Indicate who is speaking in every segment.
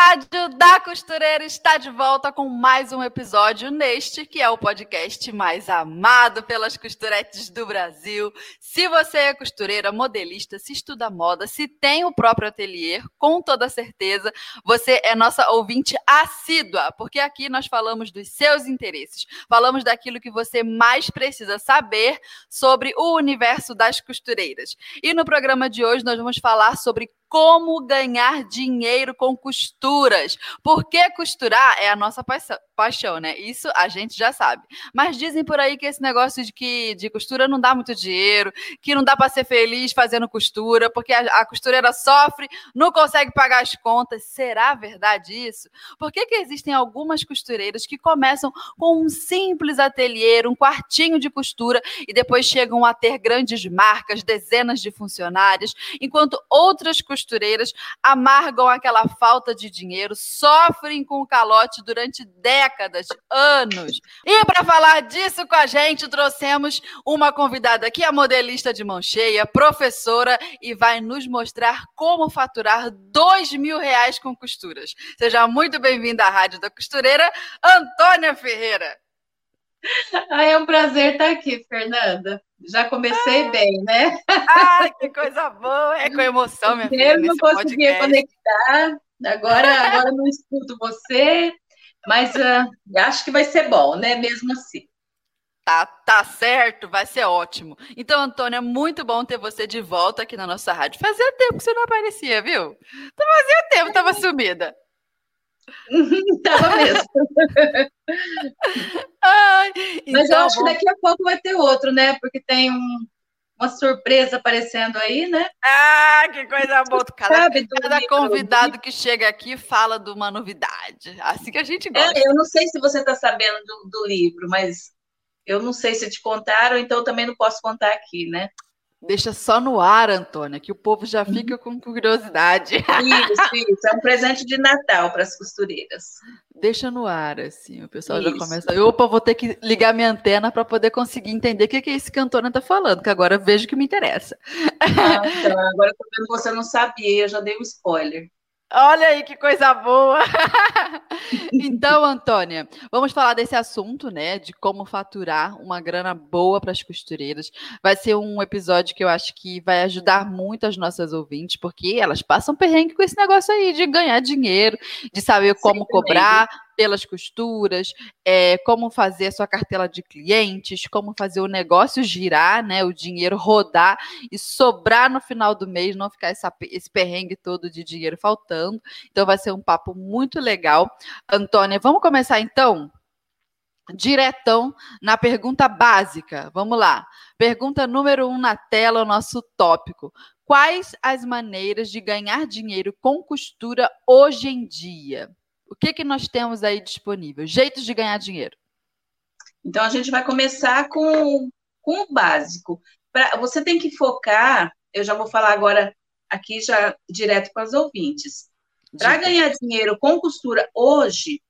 Speaker 1: Rádio da Costureira está de volta com mais um episódio neste, que é o podcast mais amado pelas costuretes do Brasil. Se você é costureira, modelista, se estuda moda, se tem o próprio ateliê, com toda certeza, você é nossa ouvinte assídua, porque aqui nós falamos dos seus interesses, falamos daquilo que você mais precisa saber sobre o universo das costureiras. E no programa de hoje nós vamos falar sobre como ganhar dinheiro com costuras. Porque costurar é a nossa paixão, né? Isso a gente já sabe. Mas dizem por aí que esse negócio de que de costura não dá muito dinheiro, que não dá para ser feliz fazendo costura, porque a, a, costureira sofre, não consegue pagar as contas. Será verdade isso? Por que, que existem algumas costureiras que começam com um simples ateliê, um quartinho de costura e depois chegam a ter grandes marcas, dezenas de funcionários, enquanto outras costureiras costureiras amargam aquela falta de dinheiro, sofrem com o calote durante décadas, anos. E para falar disso com a gente, trouxemos uma convidada aqui, a modelista de mão cheia, professora, e vai nos mostrar como faturar dois mil reais com costuras. Seja muito bem-vinda à Rádio da Costureira, Antônia Ferreira.
Speaker 2: É um prazer estar aqui, Fernanda. Já comecei ah, bem, né?
Speaker 1: Ai, que coisa boa! É com emoção, minha filha.
Speaker 2: Eu não conseguia podcast. conectar, agora, agora não escuto você, mas uh, acho que vai ser bom, né? Mesmo assim.
Speaker 1: Tá, tá certo, vai ser ótimo. Então, Antônia, é muito bom ter você de volta aqui na nossa rádio. Fazia tempo que você não aparecia, viu? Fazia tempo, estava sumida.
Speaker 2: Tava mesmo. Ai, Mas então, eu acho que daqui a pouco vai ter outro, né? Porque tem um, uma surpresa aparecendo aí, né?
Speaker 1: Ah, que coisa boa! Cada, cada convidado que chega aqui fala de uma novidade. Assim que a gente gosta.
Speaker 2: É, eu não sei se você está sabendo do, do livro, mas eu não sei se te contaram, então eu também não posso contar aqui, né?
Speaker 1: Deixa só no ar, Antônia, que o povo já uhum. fica com curiosidade.
Speaker 2: Isso, isso. É um presente de Natal para as costureiras.
Speaker 1: Deixa no ar, assim, o pessoal isso. já começa. Opa, vou ter que ligar minha antena para poder conseguir entender o que é isso que Antônia está falando, que agora vejo que me interessa.
Speaker 2: Ah, então, agora eu tô vendo que você não sabia, eu já dei um spoiler.
Speaker 1: Olha aí que coisa boa! então, Antônia, vamos falar desse assunto, né? De como faturar uma grana boa para as costureiras. Vai ser um episódio que eu acho que vai ajudar muito as nossas ouvintes, porque elas passam perrengue com esse negócio aí de ganhar dinheiro, de saber como Sim, cobrar, pelas costuras, é, como fazer a sua cartela de clientes, como fazer o negócio girar, né, o dinheiro rodar e sobrar no final do mês, não ficar essa, esse perrengue todo de dinheiro faltando. Então vai ser um papo muito legal. Antônia, vamos começar então? Diretão na pergunta básica. Vamos lá. Pergunta número um na tela, o nosso tópico. Quais as maneiras de ganhar dinheiro com costura hoje em dia? O que, que nós temos aí disponível? Jeitos de ganhar dinheiro.
Speaker 2: Então, a gente vai começar com, com o básico. Pra, você tem que focar, eu já vou falar agora aqui já direto com as ouvintes. Para ganhar dinheiro com costura hoje,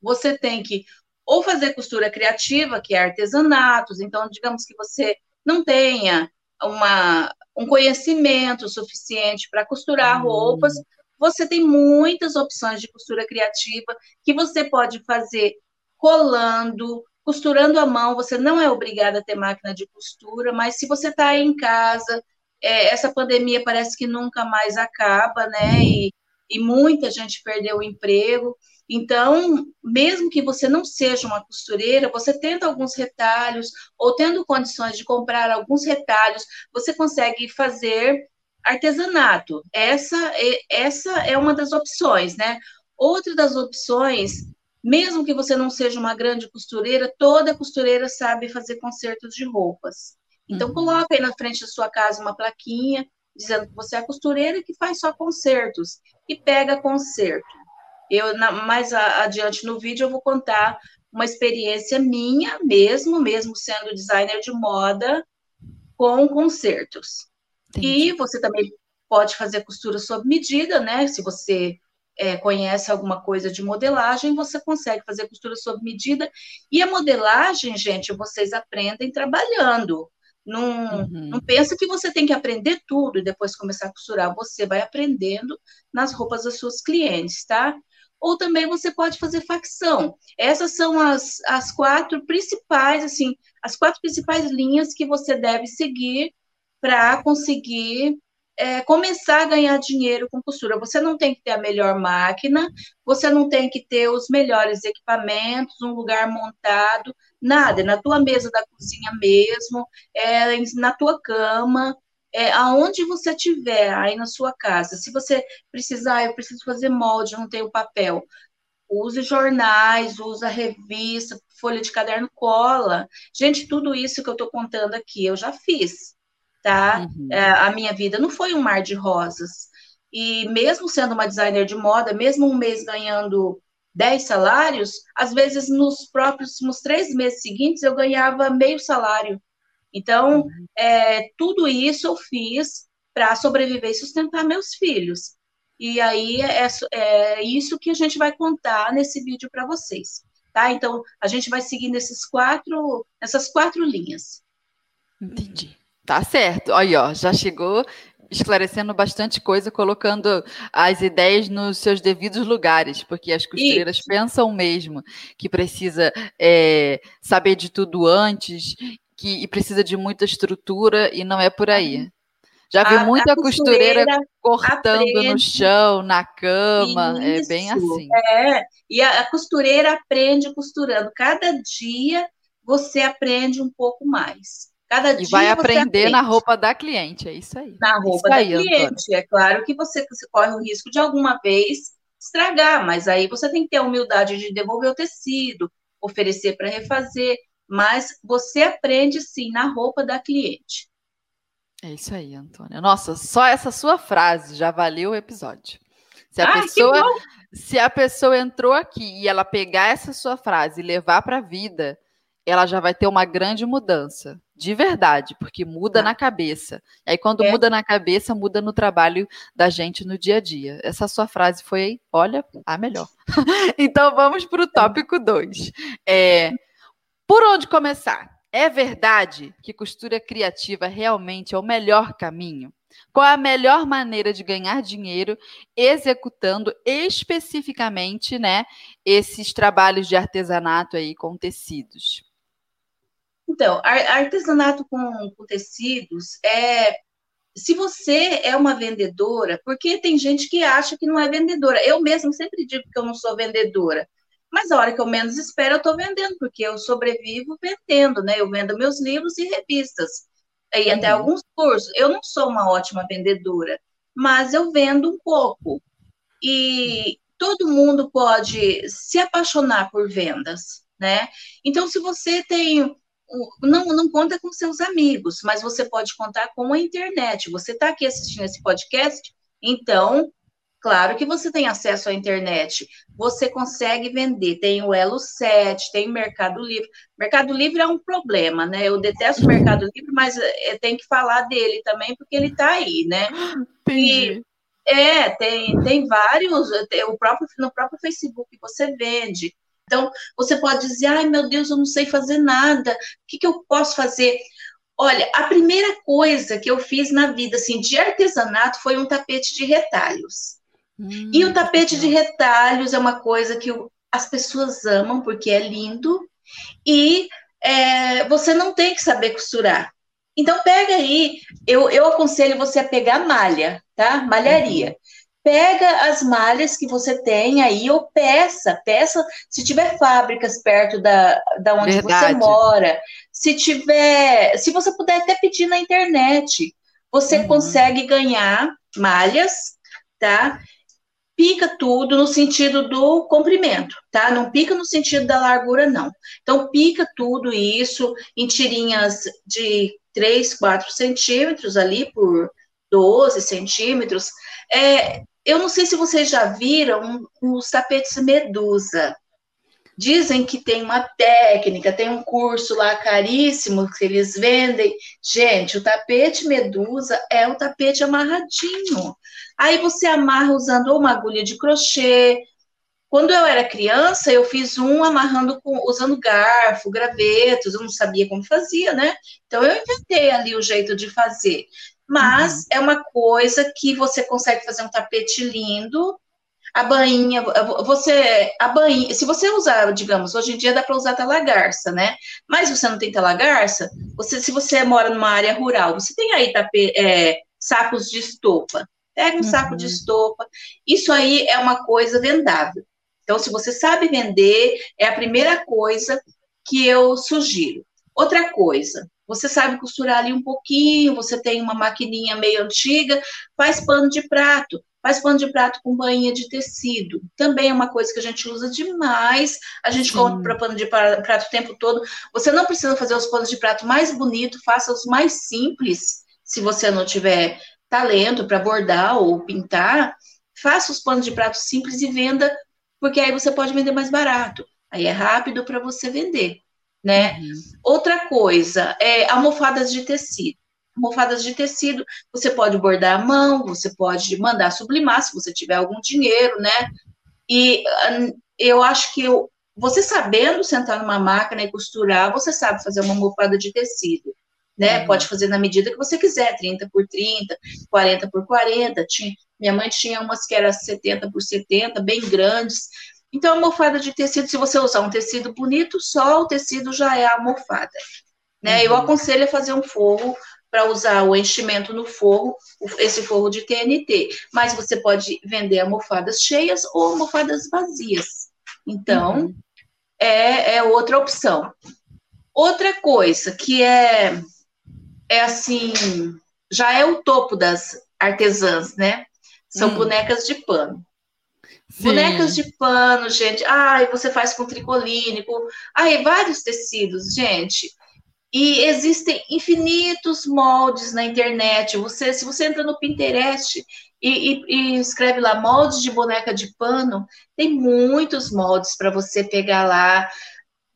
Speaker 2: você tem que ou fazer costura criativa, que é artesanatos, então, digamos que você não tenha uma, um conhecimento suficiente para costurar hum. roupas, você tem muitas opções de costura criativa que você pode fazer colando, costurando à mão. Você não é obrigada a ter máquina de costura, mas se você está em casa, é, essa pandemia parece que nunca mais acaba, né? E, e muita gente perdeu o emprego. Então, mesmo que você não seja uma costureira, você tendo alguns retalhos ou tendo condições de comprar alguns retalhos, você consegue fazer artesanato. Essa é, essa é uma das opções, né? Outra das opções, mesmo que você não seja uma grande costureira, toda costureira sabe fazer consertos de roupas. Então, uhum. coloca aí na frente da sua casa uma plaquinha dizendo que você é costureira que faz só consertos e pega conserto. Eu, na, mais a, adiante no vídeo, eu vou contar uma experiência minha mesmo, mesmo sendo designer de moda, com concertos. Entendi. E você também pode fazer costura sob medida, né? Se você é, conhece alguma coisa de modelagem, você consegue fazer costura sob medida. E a modelagem, gente, vocês aprendem trabalhando. Não, uhum. não pensa que você tem que aprender tudo e depois começar a costurar. Você vai aprendendo nas roupas das suas clientes, tá? Ou também você pode fazer facção. Essas são as, as quatro principais, assim, as quatro principais linhas que você deve seguir para conseguir é, começar a ganhar dinheiro com costura. Você não tem que ter a melhor máquina, você não tem que ter os melhores equipamentos, um lugar montado, nada. É na tua mesa da cozinha mesmo, é, na tua cama, é, aonde você tiver aí na sua casa. Se você precisar, eu preciso fazer molde, não tenho papel. Use jornais, usa revista, folha de caderno, cola. Gente, tudo isso que eu estou contando aqui, eu já fiz tá? Uhum. É, a minha vida não foi um mar de rosas. E mesmo sendo uma designer de moda, mesmo um mês ganhando 10 salários, às vezes nos próprios nos três meses seguintes eu ganhava meio salário. Então, uhum. é, tudo isso eu fiz para sobreviver e sustentar meus filhos. E aí é, é, isso que a gente vai contar nesse vídeo para vocês, tá? Então, a gente vai seguir nesses quatro, nessas quatro linhas.
Speaker 1: Entendi. Tá certo. Aí, ó, já chegou esclarecendo bastante coisa, colocando as ideias nos seus devidos lugares, porque as costureiras Isso. pensam mesmo que precisa é, saber de tudo antes, que e precisa de muita estrutura, e não é por aí. Já vi a, muita a costureira, costureira, cortando aprende. no chão, na cama, Isso. é bem assim.
Speaker 2: É, e a, a costureira aprende costurando. Cada dia você aprende um pouco mais. Cada
Speaker 1: e vai aprender na roupa da cliente, é isso aí.
Speaker 2: Na roupa da cliente. É claro que você, você corre o risco de alguma vez estragar, mas aí você tem que ter a humildade de devolver o tecido, oferecer para refazer, mas você aprende sim na roupa da cliente.
Speaker 1: É isso aí, Antônia. Nossa, só essa sua frase já valeu o episódio. Se a Ai, pessoa, se a pessoa entrou aqui e ela pegar essa sua frase e levar para a vida, ela já vai ter uma grande mudança, de verdade, porque muda ah. na cabeça. E aí, quando é. muda na cabeça, muda no trabalho da gente no dia a dia. Essa sua frase foi, olha, a melhor. então, vamos para o tópico 2. É, por onde começar? É verdade que costura criativa realmente é o melhor caminho? Qual é a melhor maneira de ganhar dinheiro executando especificamente, né, esses trabalhos de artesanato aí com tecidos?
Speaker 2: Então, artesanato com, com tecidos é se você é uma vendedora, porque tem gente que acha que não é vendedora. Eu mesmo sempre digo que eu não sou vendedora. Mas a hora que eu menos espero, eu estou vendendo, porque eu sobrevivo vendendo, né? Eu vendo meus livros e revistas. E uhum. até alguns cursos. Eu não sou uma ótima vendedora, mas eu vendo um pouco. E todo mundo pode se apaixonar por vendas, né? Então, se você tem não, não conta com seus amigos, mas você pode contar com a internet. Você está aqui assistindo esse podcast, então, claro que você tem acesso à internet. Você consegue vender. Tem o Elo 7, tem o Mercado Livre. Mercado Livre é um problema, né? Eu detesto o Mercado Livre, mas é, tem que falar dele também, porque ele está aí, né?
Speaker 1: Entendi.
Speaker 2: E, é, tem, tem vários, tem o próprio, no próprio Facebook você vende. Então, você pode dizer, ai meu Deus, eu não sei fazer nada, o que, que eu posso fazer? Olha, a primeira coisa que eu fiz na vida, assim, de artesanato foi um tapete de retalhos. Hum, e o tapete de retalhos é uma coisa que as pessoas amam, porque é lindo, e é, você não tem que saber costurar. Então, pega aí, eu, eu aconselho você a pegar malha, tá? Malharia. Pega as malhas que você tem aí ou peça, peça se tiver fábricas perto da, da onde Verdade. você mora, se tiver, se você puder até pedir na internet, você uhum. consegue ganhar malhas, tá? Pica tudo no sentido do comprimento, tá? Não pica no sentido da largura, não. Então, pica tudo isso em tirinhas de 3, 4 centímetros ali por 12 centímetros. É, eu não sei se vocês já viram os tapetes medusa. Dizem que tem uma técnica, tem um curso lá caríssimo que eles vendem. Gente, o tapete medusa é o tapete amarradinho. Aí você amarra usando uma agulha de crochê. Quando eu era criança, eu fiz um amarrando com, usando garfo, gravetos, eu não sabia como fazia, né? Então eu inventei ali o jeito de fazer. Mas uhum. é uma coisa que você consegue fazer um tapete lindo a bainha, você, a bainha, se você usar, digamos, hoje em dia dá para usar talagarça, né? Mas você não tem talagarça, você, se você mora numa área rural, você tem aí tape, é, sacos de estopa. Pega um uhum. saco de uhum. estopa. Isso aí é uma coisa vendável. Então, se você sabe vender, é a primeira coisa que eu sugiro. Outra coisa, você sabe costurar ali um pouquinho, você tem uma maquininha meio antiga, faz pano de prato. Faz pano de prato com bainha de tecido. Também é uma coisa que a gente usa demais. A gente Sim. compra pano de prato o tempo todo. Você não precisa fazer os panos de prato mais bonitos, faça os mais simples. Se você não tiver talento para bordar ou pintar, faça os panos de prato simples e venda, porque aí você pode vender mais barato. Aí é rápido para você vender, né? Uhum. Outra coisa é almofadas de tecido almofadas de tecido, você pode bordar à mão, você pode mandar sublimar se você tiver algum dinheiro, né? E eu acho que eu, você sabendo sentar numa máquina e costurar, você sabe fazer uma almofada de tecido, né? Uhum. Pode fazer na medida que você quiser, 30 por 30, 40 por 40. Tinha, minha mãe tinha umas que eram 70 por 70, bem grandes. Então, a almofada de tecido, se você usar um tecido bonito, só o tecido já é a almofada. Né? Uhum. Eu aconselho a fazer um forro para usar o enchimento no forro, esse forro de TNT. Mas você pode vender almofadas cheias ou almofadas vazias. Então, uhum. é, é outra opção. Outra coisa que é, é assim, já é o topo das artesãs, né? São hum. bonecas de pano. Sim. Bonecas de pano, gente. Ai, você faz com tricolínico. Ai, vários tecidos, gente. E existem infinitos moldes na internet. Você, se você entra no Pinterest e, e, e escreve lá moldes de boneca de pano, tem muitos moldes para você pegar lá.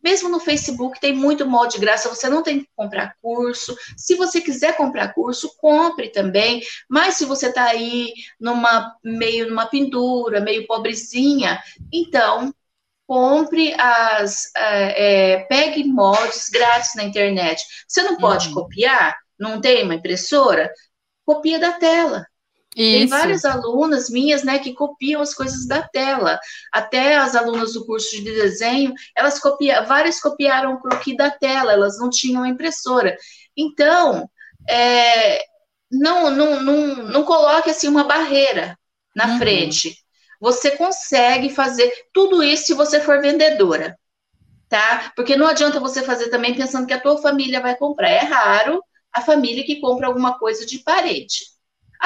Speaker 2: Mesmo no Facebook tem muito molde de graça, você não tem que comprar curso. Se você quiser comprar curso, compre também. Mas se você está aí numa meio numa pendura, meio pobrezinha, então compre as. É, é, pegue moldes grátis na internet. Você não pode uhum. copiar? Não tem uma impressora? Copia da tela. Isso. Tem várias alunas minhas, né, que copiam as coisas da tela. Até as alunas do curso de desenho, elas copiam, várias copiaram o croquis da tela, elas não tinham impressora. Então, é, não, não, não, não coloque assim uma barreira na uhum. frente você consegue fazer tudo isso se você for vendedora, tá? Porque não adianta você fazer também pensando que a tua família vai comprar. É raro a família que compra alguma coisa de parede.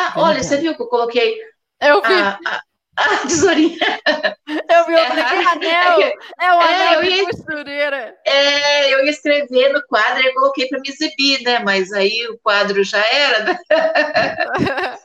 Speaker 2: Ah, é olha, você viu que eu coloquei
Speaker 1: eu vi.
Speaker 2: A, a, a tesourinha.
Speaker 1: Eu vi, eu falei, que anel! É, é o anel é, de ia, costureira.
Speaker 2: É, eu ia escrever no quadro, e coloquei para me exibir, né? Mas aí o quadro já era, né?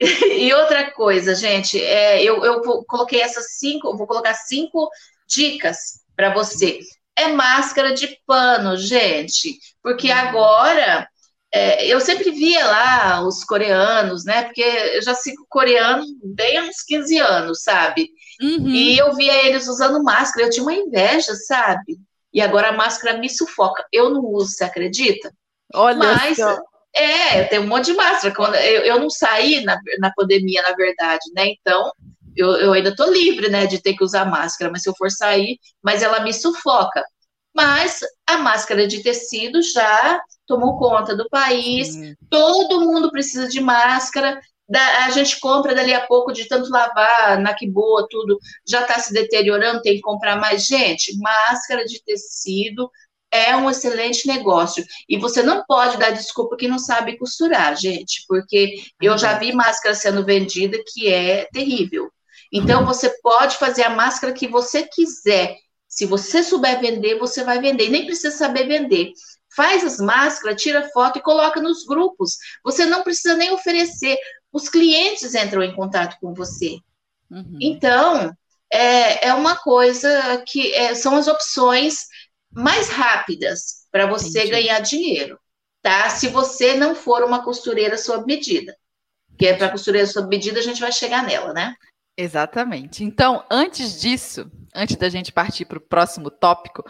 Speaker 2: e outra coisa, gente, é, eu, eu coloquei essas cinco, vou colocar cinco dicas para você. É máscara de pano, gente, porque uhum. agora é, eu sempre via lá os coreanos, né? Porque eu já sigo coreano bem há uns 15 anos, sabe? Uhum. E eu via eles usando máscara, eu tinha uma inveja, sabe? E agora a máscara me sufoca. Eu não uso, você acredita?
Speaker 1: Olha Mas só.
Speaker 2: É, tem um monte de máscara. Quando, eu, eu não saí na, na pandemia, na verdade, né? Então, eu, eu ainda tô livre, né, de ter que usar máscara, mas se eu for sair, mas ela me sufoca. Mas a máscara de tecido já tomou conta do país, Sim. todo mundo precisa de máscara, a gente compra dali a pouco, de tanto lavar, na que boa, tudo já está se deteriorando, tem que comprar mais. Gente, máscara de tecido é um excelente negócio. E você não pode dar desculpa que não sabe costurar, gente, porque eu já vi máscara sendo vendida que é terrível. Então, você pode fazer a máscara que você quiser. Se você souber vender, você vai vender. E nem precisa saber vender. Faz as máscaras, tira foto e coloca nos grupos. Você não precisa nem oferecer. Os clientes entram em contato com você. Uhum. Então, é, é uma coisa que é, são as opções mais rápidas para você Entendi. ganhar dinheiro, tá? Se você não for uma costureira sob medida. Que é para costureira sob medida, a gente vai chegar nela, né?
Speaker 1: Exatamente. Então, antes disso, antes da gente partir para o próximo tópico,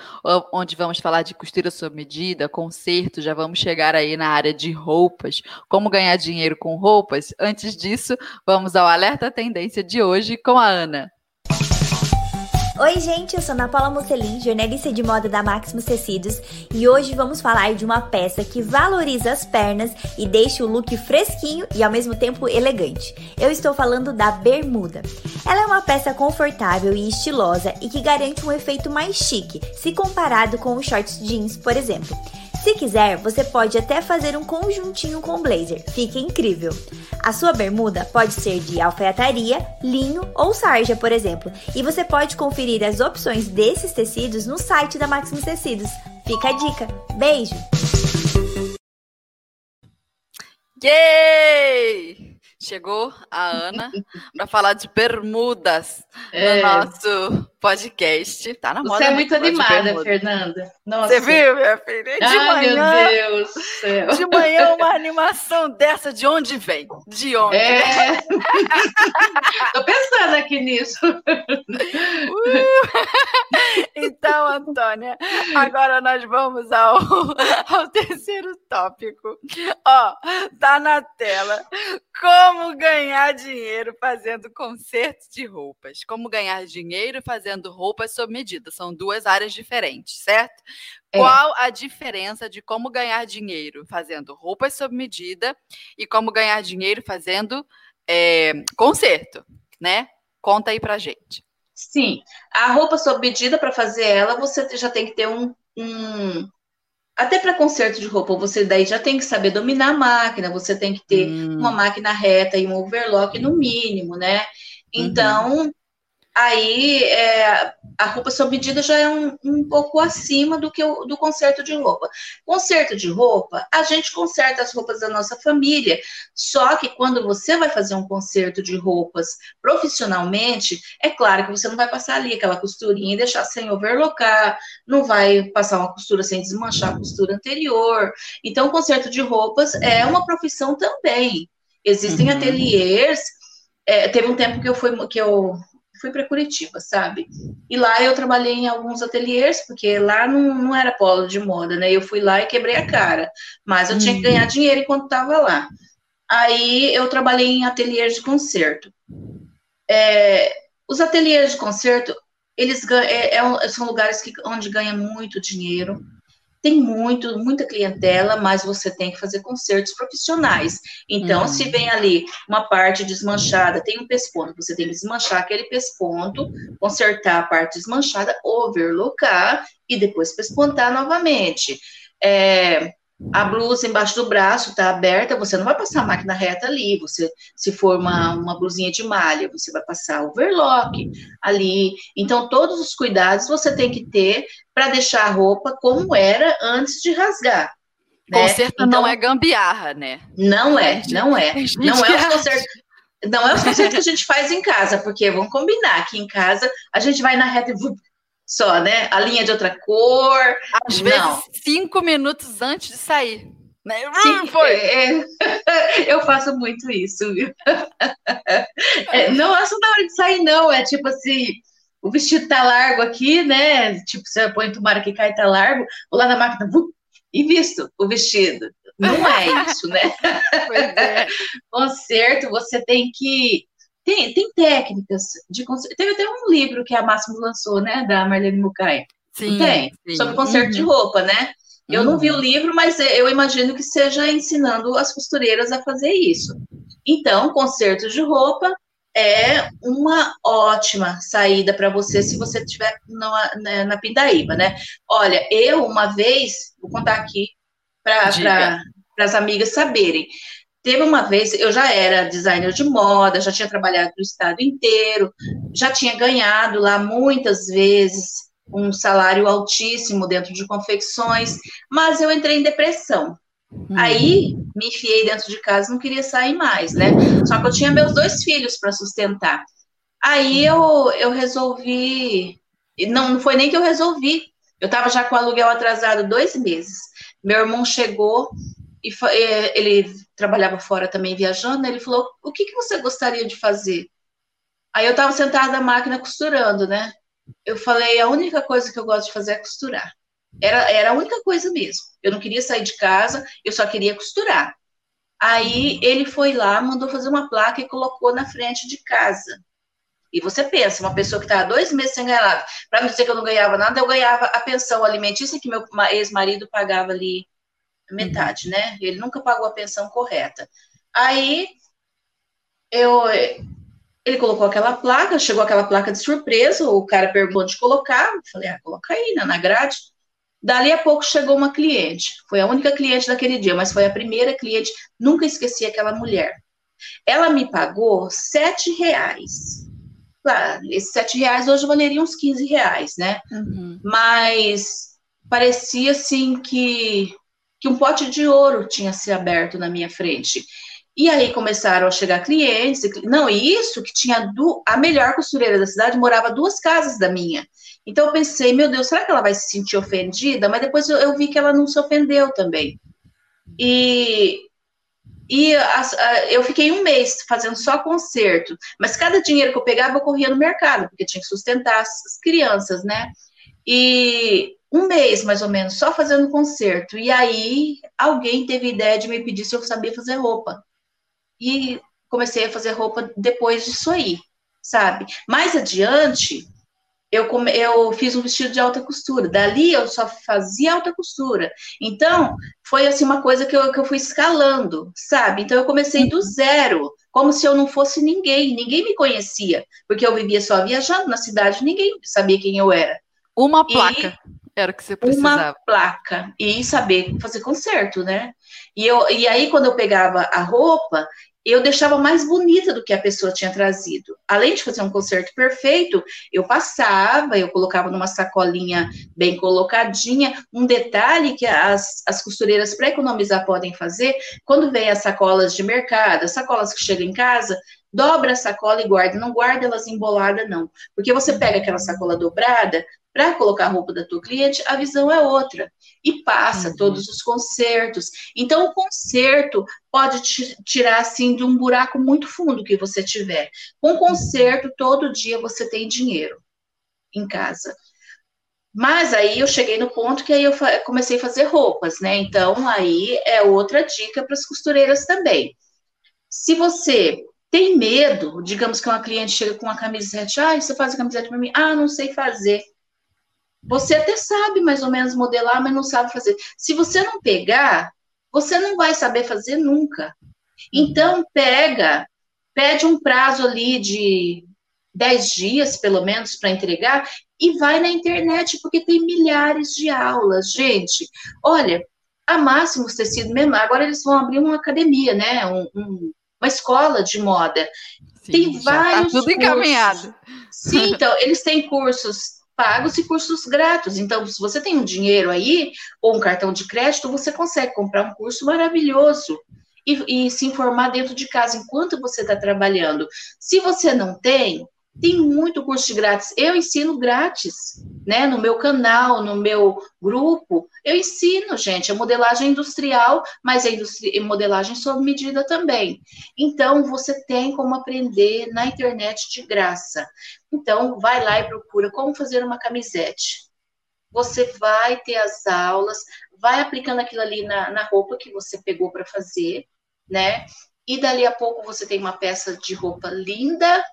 Speaker 1: onde vamos falar de costura sob medida, conserto, já vamos chegar aí na área de roupas, como ganhar dinheiro com roupas. Antes disso, vamos ao alerta tendência de hoje com a Ana.
Speaker 3: Oi, gente, eu sou Ana Paula Mocelin, jornalista de moda da Maximus Tecidos, e hoje vamos falar de uma peça que valoriza as pernas e deixa o look fresquinho e ao mesmo tempo elegante. Eu estou falando da bermuda. Ela é uma peça confortável e estilosa e que garante um efeito mais chique, se comparado com os shorts jeans, por exemplo. Se quiser, você pode até fazer um conjuntinho com blazer, fica incrível. A sua bermuda pode ser de alfaiataria, linho ou sarja, por exemplo, e você pode conferir as opções desses tecidos no site da Maximus Tecidos. Fica a dica. Beijo!
Speaker 1: Yay! Chegou a Ana para falar de bermudas é. no nosso podcast. Tá na moda.
Speaker 2: Você é muito animada, Fernanda.
Speaker 1: Nossa. Você viu, minha filha? De
Speaker 2: Ai,
Speaker 1: manhã,
Speaker 2: meu Deus do céu.
Speaker 1: De manhã, uma animação dessa, de onde vem? De onde?
Speaker 2: É. Tô pensando aqui nisso.
Speaker 1: Uh. Antônia, agora nós vamos ao, ao terceiro tópico. Ó, tá na tela. Como ganhar dinheiro fazendo concertos de roupas. Como ganhar dinheiro fazendo roupas sob medida. São duas áreas diferentes, certo? É. Qual a diferença de como ganhar dinheiro fazendo roupas sob medida e como ganhar dinheiro fazendo é, conserto, né? Conta aí pra gente.
Speaker 2: Sim, a roupa sob medida, para fazer ela, você já tem que ter um. um... Até para conserto de roupa, você daí já tem que saber dominar a máquina, você tem que ter hum. uma máquina reta e um overlock no mínimo, né? Uhum. Então, uhum aí é, a roupa sob medida já é um, um pouco acima do que o do conserto de roupa. Conserto de roupa, a gente conserta as roupas da nossa família, só que quando você vai fazer um conserto de roupas profissionalmente, é claro que você não vai passar ali aquela costurinha e deixar sem overlocar, não vai passar uma costura sem desmanchar a costura anterior. Então, conserto de roupas é uma profissão também. Existem uhum. ateliês é, teve um tempo que eu fui que eu fui para Curitiba, sabe? E lá eu trabalhei em alguns ateliês, porque lá não, não era polo de moda, né? Eu fui lá e quebrei a cara, mas eu uhum. tinha que ganhar uhum. dinheiro enquanto estava lá. Aí eu trabalhei em ateliês de concerto. É, os ateliês de concerto, eles é, é, são lugares que, onde ganha muito dinheiro, tem muito, muita clientela, mas você tem que fazer concertos profissionais. Então, uhum. se vem ali uma parte desmanchada, tem um pesponto, você tem que desmanchar aquele pesponto, consertar a parte desmanchada, overlocar e depois pespontar novamente. É, a blusa embaixo do braço está aberta, você não vai passar a máquina reta ali. Você, se for uma, uma blusinha de malha, você vai passar overlock ali. Então, todos os cuidados você tem que ter para deixar a roupa como era antes de rasgar.
Speaker 1: Né? Conserto então, não é gambiarra, né?
Speaker 2: Não é, não é. Não é o conserto. Não é o que a gente faz em casa, porque vamos combinar que em casa a gente vai na reta e só, né? A linha de outra cor.
Speaker 1: Às não. vezes, cinco minutos antes de sair. Né? Sim, hum, foi.
Speaker 2: É, eu faço muito isso, viu? É, não é só na hora de sair, não. É tipo assim, o vestido tá largo aqui, né? Tipo, você põe tomara que cai, tá largo, vou lá na máquina vum, e visto o vestido. Não é isso, né? Pois é. Concerto, você tem que tem, tem técnicas de Teve até um livro que a Máximo lançou, né, da Marlene Mukai. Sim, tem, sim. sobre conserto uhum. de roupa, né? Eu uhum. não vi o uhum. livro, mas eu imagino que seja ensinando as costureiras a fazer isso. Então, conserto de roupa é uma ótima saída para você se você estiver na, na, na, Pindaíba, né? Olha, eu uma vez, vou contar aqui para as amigas saberem. Teve uma vez, eu já era designer de moda, já tinha trabalhado no estado inteiro, já tinha ganhado lá muitas vezes um salário altíssimo dentro de confecções, mas eu entrei em depressão. Hum. Aí me enfiei dentro de casa, não queria sair mais, né? Só que eu tinha meus dois filhos para sustentar. Aí eu, eu resolvi. Não, não foi nem que eu resolvi. Eu estava já com o aluguel atrasado dois meses. Meu irmão chegou e ele trabalhava fora também viajando. Ele falou: O que, que você gostaria de fazer? Aí eu estava sentada na máquina costurando, né? Eu falei: A única coisa que eu gosto de fazer é costurar. Era, era a única coisa mesmo. Eu não queria sair de casa, eu só queria costurar. Aí ele foi lá, mandou fazer uma placa e colocou na frente de casa. E você pensa, uma pessoa que está dois meses sem ganhar nada, para não dizer que eu não ganhava nada, eu ganhava a pensão alimentícia que meu ex-marido pagava ali metade, né? Ele nunca pagou a pensão correta. Aí eu ele colocou aquela placa, chegou aquela placa de surpresa, o cara perguntou onde colocar, eu falei, ah, coloca aí, né, na grade. Dali a pouco chegou uma cliente, foi a única cliente daquele dia, mas foi a primeira cliente, nunca esqueci aquela mulher. Ela me pagou sete reais. Claro, esses sete reais hoje valeriam uns 15 reais, né? Uhum. Mas parecia assim que, que um pote de ouro tinha se aberto na minha frente. E aí começaram a chegar clientes. Não, e isso que tinha do, a melhor costureira da cidade morava duas casas da minha. Então eu pensei, meu Deus, será que ela vai se sentir ofendida? Mas depois eu, eu vi que ela não se ofendeu também. E, e as, a, eu fiquei um mês fazendo só concerto, mas cada dinheiro que eu pegava eu corria no mercado, porque tinha que sustentar as crianças, né? E um mês mais ou menos só fazendo concerto. E aí alguém teve ideia de me pedir se eu sabia fazer roupa. E comecei a fazer roupa depois disso aí, sabe? Mais adiante, eu, come, eu fiz um vestido de alta costura. Dali eu só fazia alta costura. Então, foi assim uma coisa que eu, que eu fui escalando, sabe? Então eu comecei do uhum. zero, como se eu não fosse ninguém, ninguém me conhecia, porque eu vivia só viajando na cidade, ninguém sabia quem eu era.
Speaker 1: Uma placa. E era o que você precisava.
Speaker 2: Uma placa e saber fazer concerto, né? E, eu, e aí, quando eu pegava a roupa, eu deixava mais bonita do que a pessoa tinha trazido. Além de fazer um concerto perfeito, eu passava, eu colocava numa sacolinha bem colocadinha. Um detalhe que as, as costureiras para economizar podem fazer, quando vem as sacolas de mercado, as sacolas que chegam em casa, dobra a sacola e guarda. Não guarda elas emboladas, não. Porque você pega aquela sacola dobrada, para colocar a roupa da tua cliente, a visão é outra. E passa uhum. todos os concertos. Então, o concerto pode te tirar, assim, de um buraco muito fundo que você tiver. Com concerto, todo dia você tem dinheiro em casa. Mas aí eu cheguei no ponto que aí eu comecei a fazer roupas, né? Então, aí é outra dica para as costureiras também. Se você tem medo, digamos que uma cliente chega com uma camisete, ah, você faz a camisete para mim? Ah, não sei fazer. Você até sabe mais ou menos modelar, mas não sabe fazer. Se você não pegar, você não vai saber fazer nunca. Então, pega, pede um prazo ali de 10 dias, pelo menos, para entregar, e vai na internet, porque tem milhares de aulas, gente. Olha, a Máximos Tecido mesmo, agora eles vão abrir uma academia, né? Um, um, uma escola de moda. Sim, tem tá vários.
Speaker 1: Tá tudo cursos. encaminhado.
Speaker 2: Sim, então, eles têm cursos pagos e cursos grátis. Então, se você tem um dinheiro aí, ou um cartão de crédito, você consegue comprar um curso maravilhoso e, e se informar dentro de casa enquanto você está trabalhando. Se você não tem, tem muito curso grátis. Eu ensino grátis, né? No meu canal, no meu grupo, eu ensino, gente, a modelagem industrial, mas a industri modelagem sob medida também. Então, você tem como aprender na internet de graça. Então, vai lá e procura como fazer uma camisete. Você vai ter as aulas, vai aplicando aquilo ali na, na roupa que você pegou para fazer, né? E dali a pouco você tem uma peça de roupa linda,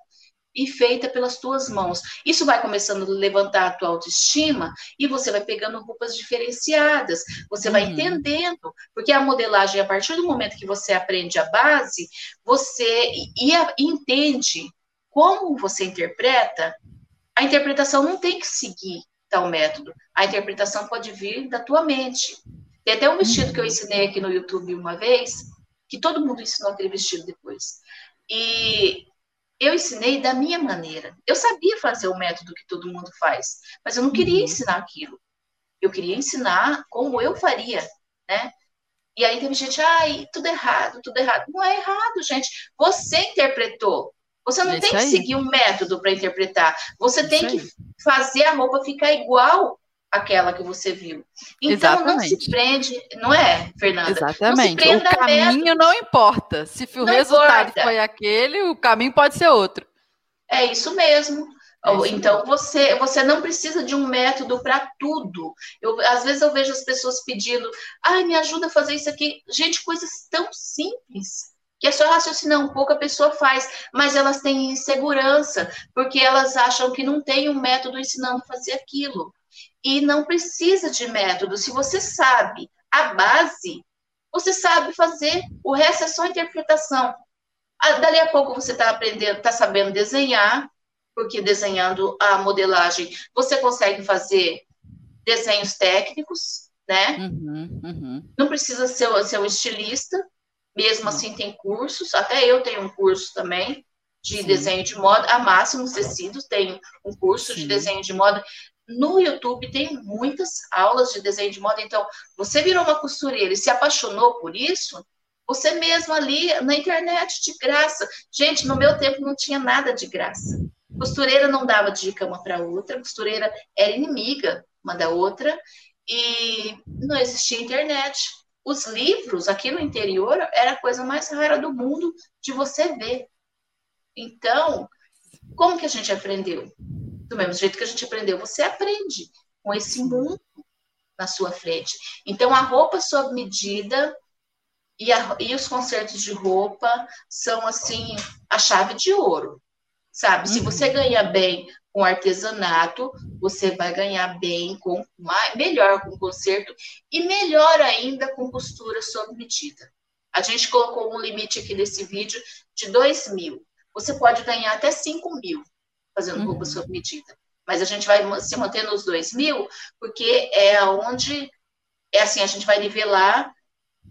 Speaker 2: e feita pelas tuas mãos. Isso vai começando a levantar a tua autoestima e você vai pegando roupas diferenciadas, você uhum. vai entendendo, porque a modelagem, a partir do momento que você aprende a base, você e, entende como você interpreta, a interpretação não tem que seguir tal método. A interpretação pode vir da tua mente. Tem até um vestido que eu ensinei aqui no YouTube uma vez, que todo mundo ensinou aquele vestido depois. E eu ensinei da minha maneira. Eu sabia fazer o método que todo mundo faz, mas eu não queria uhum. ensinar aquilo. Eu queria ensinar como eu faria, né? E aí teve gente, ai, tudo errado, tudo errado. Não é errado, gente. Você interpretou. Você não tem que seguir um método para interpretar. Você tem que fazer a roupa ficar igual àquela que você viu. Então Exatamente. não se prende, não é, Fernanda?
Speaker 1: Exatamente. o caminho não importa. Se o não resultado importa. foi aquele, o caminho pode ser outro.
Speaker 2: É isso mesmo. É então você você não precisa de um método para tudo. Eu, às vezes eu vejo as pessoas pedindo, ai, me ajuda a fazer isso aqui. Gente, coisas tão simples que é só raciocinar um pouco, a pessoa faz, mas elas têm insegurança, porque elas acham que não tem um método ensinando a fazer aquilo. E não precisa de método. Se você sabe a base, você sabe fazer, o resto é só interpretação. Ah, dali a pouco você está aprendendo, está sabendo desenhar, porque desenhando a modelagem você consegue fazer desenhos técnicos, né? Uhum, uhum. Não precisa ser, ser um estilista, mesmo assim, tem cursos, até eu tenho um curso também de Sim. desenho de moda. A Máximos Tecidos tem um curso Sim. de desenho de moda. No YouTube tem muitas aulas de desenho de moda. Então, você virou uma costureira e se apaixonou por isso, você mesmo ali na internet, de graça. Gente, no meu tempo não tinha nada de graça. Costureira não dava dica uma para outra, costureira era inimiga uma da outra, e não existia internet os livros aqui no interior era a coisa mais rara do mundo de você ver. Então, como que a gente aprendeu? Do mesmo jeito que a gente aprendeu, você aprende com esse mundo na sua frente. Então, a roupa sob medida e, a, e os concertos de roupa são, assim, a chave de ouro, sabe? Uhum. Se você ganha bem com artesanato, você vai ganhar bem, com mais, melhor com conserto e melhor ainda com costura sob medida. A gente colocou um limite aqui nesse vídeo de 2 mil. Você pode ganhar até 5 mil fazendo uhum. roupa sob medida. Mas a gente vai se manter nos 2 mil, porque é onde, é assim, a gente vai nivelar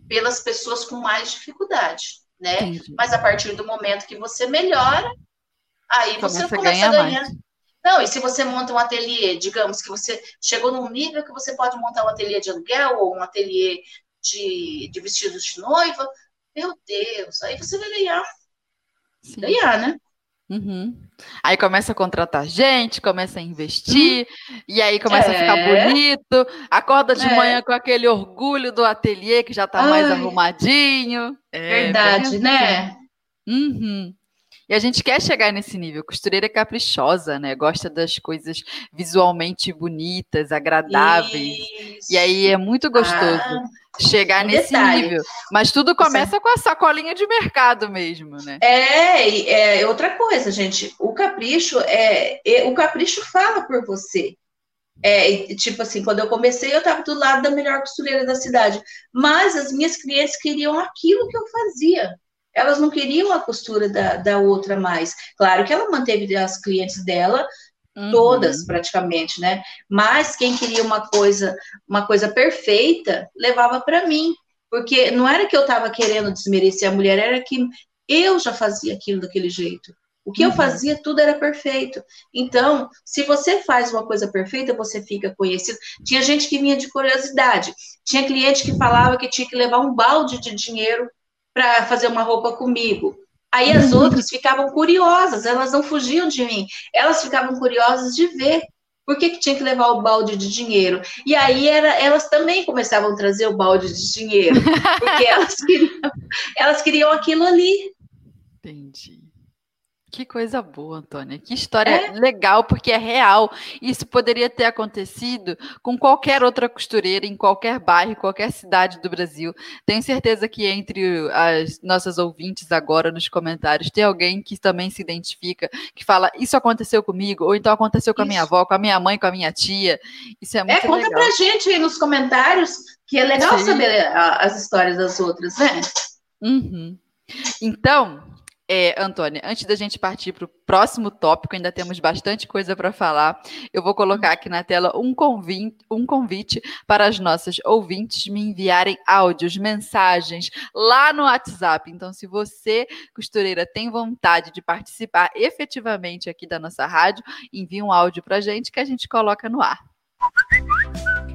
Speaker 2: pelas pessoas com mais dificuldade, né? Entendi. Mas a partir do momento que você melhora, aí começa você começa a ganhar. Mais. Não, e se você monta um ateliê, digamos que você chegou num nível que você pode montar um ateliê de aluguel ou um ateliê de, de vestidos de noiva, meu Deus, aí você vai ganhar. Sim. Ganhar, né?
Speaker 1: Uhum. Aí começa a contratar gente, começa a investir, uhum. e aí começa é. a ficar é. bonito, acorda de é. manhã com aquele orgulho do ateliê que já está mais arrumadinho.
Speaker 2: É, Verdade, né?
Speaker 1: Uhum. E a gente quer chegar nesse nível. Costureira é caprichosa, né? Gosta das coisas visualmente bonitas, agradáveis. Isso. E aí é muito gostoso ah, chegar nesse detalhe. nível. Mas tudo começa com a sacolinha de mercado mesmo, né?
Speaker 2: É, é outra coisa, gente. O capricho é, é o capricho fala por você. É, tipo assim, quando eu comecei, eu estava do lado da melhor costureira da cidade. Mas as minhas clientes queriam aquilo que eu fazia elas não queriam a costura da, da outra mais. Claro que ela manteve as clientes dela uhum. todas praticamente, né? Mas quem queria uma coisa, uma coisa perfeita, levava para mim, porque não era que eu estava querendo desmerecer a mulher, era que eu já fazia aquilo daquele jeito. O que uhum. eu fazia, tudo era perfeito. Então, se você faz uma coisa perfeita, você fica conhecido. Tinha gente que vinha de curiosidade. Tinha cliente que falava que tinha que levar um balde de dinheiro para fazer uma roupa comigo. Aí as uhum. outras ficavam curiosas, elas não fugiam de mim, elas ficavam curiosas de ver por que, que tinha que levar o balde de dinheiro. E aí era, elas também começavam a trazer o balde de dinheiro, porque elas queriam, elas queriam aquilo ali.
Speaker 1: Entendi. Que coisa boa, Antônia. Que história é? legal, porque é real. Isso poderia ter acontecido com qualquer outra costureira, em qualquer bairro, qualquer cidade do Brasil. Tenho certeza que entre as nossas ouvintes agora nos comentários tem alguém que também se identifica, que fala: Isso aconteceu comigo, ou então aconteceu com a minha avó, com a minha mãe, com a minha tia. Isso é, é muito
Speaker 2: é, conta
Speaker 1: legal. pra
Speaker 2: gente aí nos comentários, que é legal Sim. saber as histórias das outras, né?
Speaker 1: Uhum. Então, é, Antônia, antes da gente partir para o próximo tópico, ainda temos bastante coisa para falar. Eu vou colocar aqui na tela um convite, um convite para as nossas ouvintes me enviarem áudios, mensagens lá no WhatsApp. Então, se você, costureira, tem vontade de participar efetivamente aqui da nossa rádio, envie um áudio para a gente que a gente coloca no ar.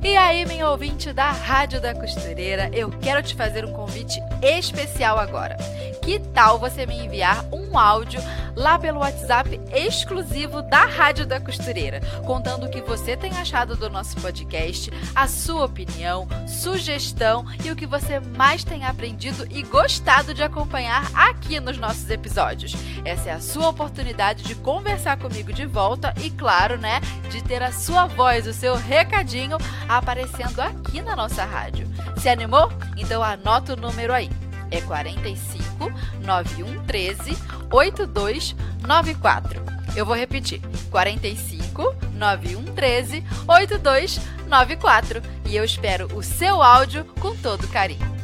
Speaker 1: E aí, minha ouvinte da Rádio da Costureira, eu quero te fazer um convite especial agora. Que tal você me enviar um áudio lá pelo WhatsApp exclusivo da Rádio da Costureira, contando o que você tem achado do nosso podcast, a sua opinião, sugestão e o que você mais tem aprendido e gostado de acompanhar aqui nos nossos episódios. Essa é a sua oportunidade de conversar comigo de volta e, claro, né, de ter a sua voz, o seu recadinho aparecendo aqui na nossa rádio. Se animou? Então anota o número aí. É 45 91 13 8294. Eu vou repetir: 45 91 13 8294. E eu espero o seu áudio com todo carinho.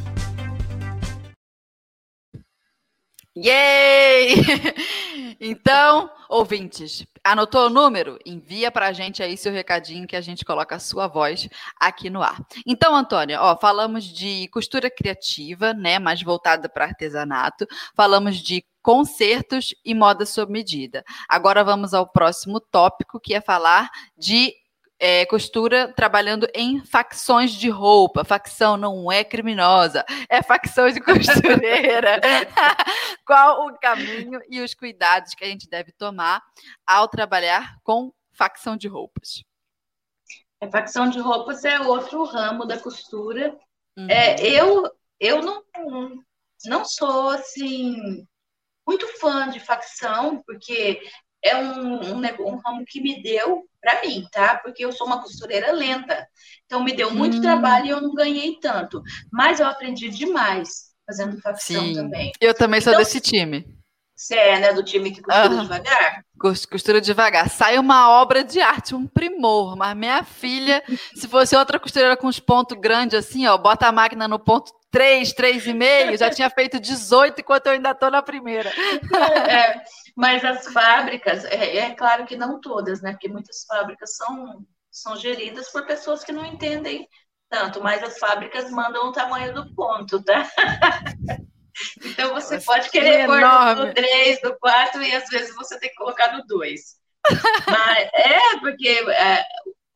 Speaker 1: Yay! Então, ouvintes, anotou o número? Envia para a gente aí seu recadinho que a gente coloca a sua voz aqui no ar. Então, Antônia, ó, falamos de costura criativa, né, mais voltada para artesanato. Falamos de concertos e moda sob medida. Agora vamos ao próximo tópico, que é falar de é, costura trabalhando em facções de roupa. Facção não é criminosa, é facção de costureira. Qual o caminho e os cuidados que a gente deve tomar ao trabalhar com facção de roupas?
Speaker 2: A facção de roupas é outro ramo da costura. Uhum. É, eu eu não, não sou assim muito fã de facção, porque é um, um, um ramo que me deu para mim, tá? Porque eu sou uma costureira lenta. Então, me deu muito hum. trabalho e eu não ganhei tanto. Mas eu aprendi demais fazendo facção Sim. também.
Speaker 1: Eu também sou então, desse time.
Speaker 2: Você é, né? Do time que costura uhum. devagar?
Speaker 1: Costura devagar. Sai uma obra de arte, um primor. Mas minha filha, se fosse outra costureira com os pontos grandes assim, ó, bota a máquina no ponto 3, 3,5, já tinha feito 18 enquanto eu ainda estou na primeira.
Speaker 2: É, mas as fábricas, é, é, claro que não todas, né? Porque muitas fábricas são, são geridas por pessoas que não entendem tanto, mas as fábricas mandam o tamanho do ponto, tá? Então você pode querer que pôr no 3, no 4 e às vezes você tem que colocar no 2. Mas é porque é,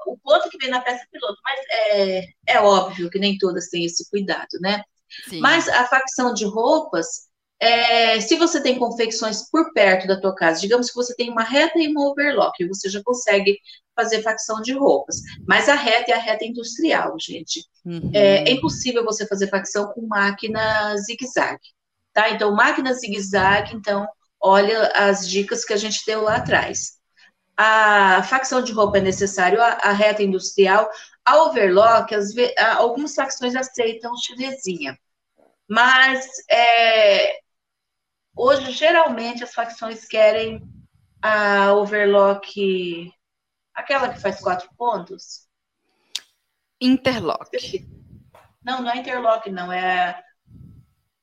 Speaker 2: o ponto que vem na peça piloto, mas é, é óbvio que nem todas têm esse cuidado, né? Sim. Mas a facção de roupas, é, se você tem confecções por perto da tua casa, digamos que você tem uma reta e uma overlock, você já consegue fazer facção de roupas. Mas a reta é a reta industrial, gente. Uhum. É, é, impossível você fazer facção com máquina zigue-zague, tá? Então, máquina zigue-zague, então, olha as dicas que a gente deu lá atrás. A facção de roupa é necessário, a, a reta industrial, a overlock, as, algumas facções aceitam chinesinha. Mas é, hoje, geralmente, as facções querem a overlock, aquela que faz quatro pontos.
Speaker 1: Interlock.
Speaker 2: Não, não é interlock, não. É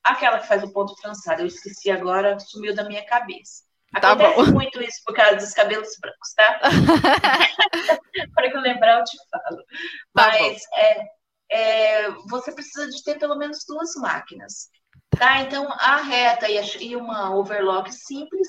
Speaker 2: aquela que faz o ponto trançado. Eu esqueci agora, sumiu da minha cabeça. Tá Acontece muito isso por causa dos cabelos brancos, tá? Para que eu lembrar, eu te falo. Tá Mas é, é, você precisa de ter pelo menos duas máquinas. Tá? Então, a reta e, a, e uma overlock simples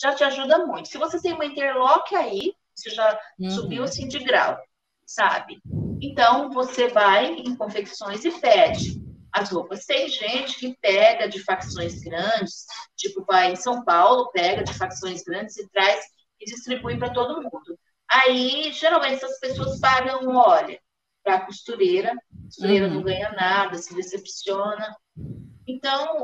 Speaker 2: já te ajuda muito. Se você tem uma interlock aí, você já uhum. subiu assim de grau, sabe? Então, você vai em confecções e pede as roupas. Tem gente que pega de facções grandes, tipo vai em São Paulo, pega de facções grandes e traz e distribui para todo mundo. Aí, geralmente, essas pessoas pagam, olha, para a costureira, a costureira uhum. não ganha nada, se decepciona. Então,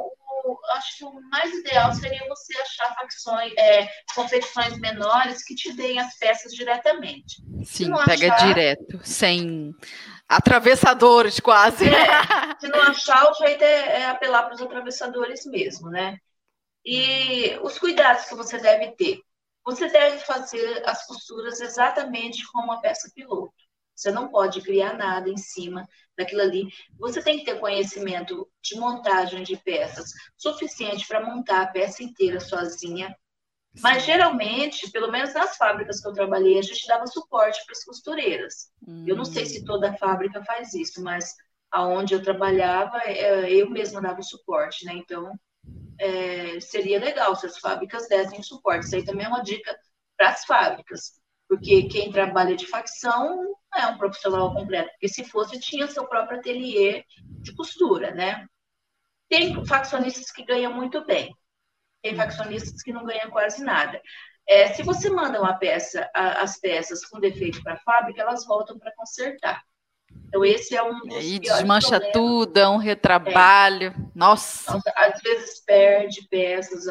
Speaker 2: o, acho que o mais ideal seria você achar facções, é, confecções menores que te deem as peças diretamente.
Speaker 1: Sim, pega achar, direto, sem atravessadores quase.
Speaker 2: É, se não achar, o jeito é, é apelar para os atravessadores mesmo, né? E os cuidados que você deve ter. Você deve fazer as costuras exatamente como a peça piloto. Você não pode criar nada em cima daquilo ali. Você tem que ter conhecimento de montagem de peças suficiente para montar a peça inteira sozinha. Mas geralmente, pelo menos nas fábricas que eu trabalhei, a gente dava suporte para as costureiras. Hum. Eu não sei se toda fábrica faz isso, mas aonde eu trabalhava, é, eu mesma dava suporte, né? Então, é, seria legal se as fábricas dessem suporte. Isso aí também é uma dica para as fábricas, porque quem trabalha de facção não é um profissional completo, porque se fosse, tinha seu próprio ateliê de costura, né? Tem faccionistas que ganham muito bem, tem faccionistas que não ganham quase nada. É, se você manda uma peça, a, as peças com defeito para a fábrica, elas voltam para consertar. Então, esse é um dos
Speaker 1: E desmancha problemas. tudo, é um retrabalho. É. Nossa.
Speaker 2: Então, às vezes perde peças,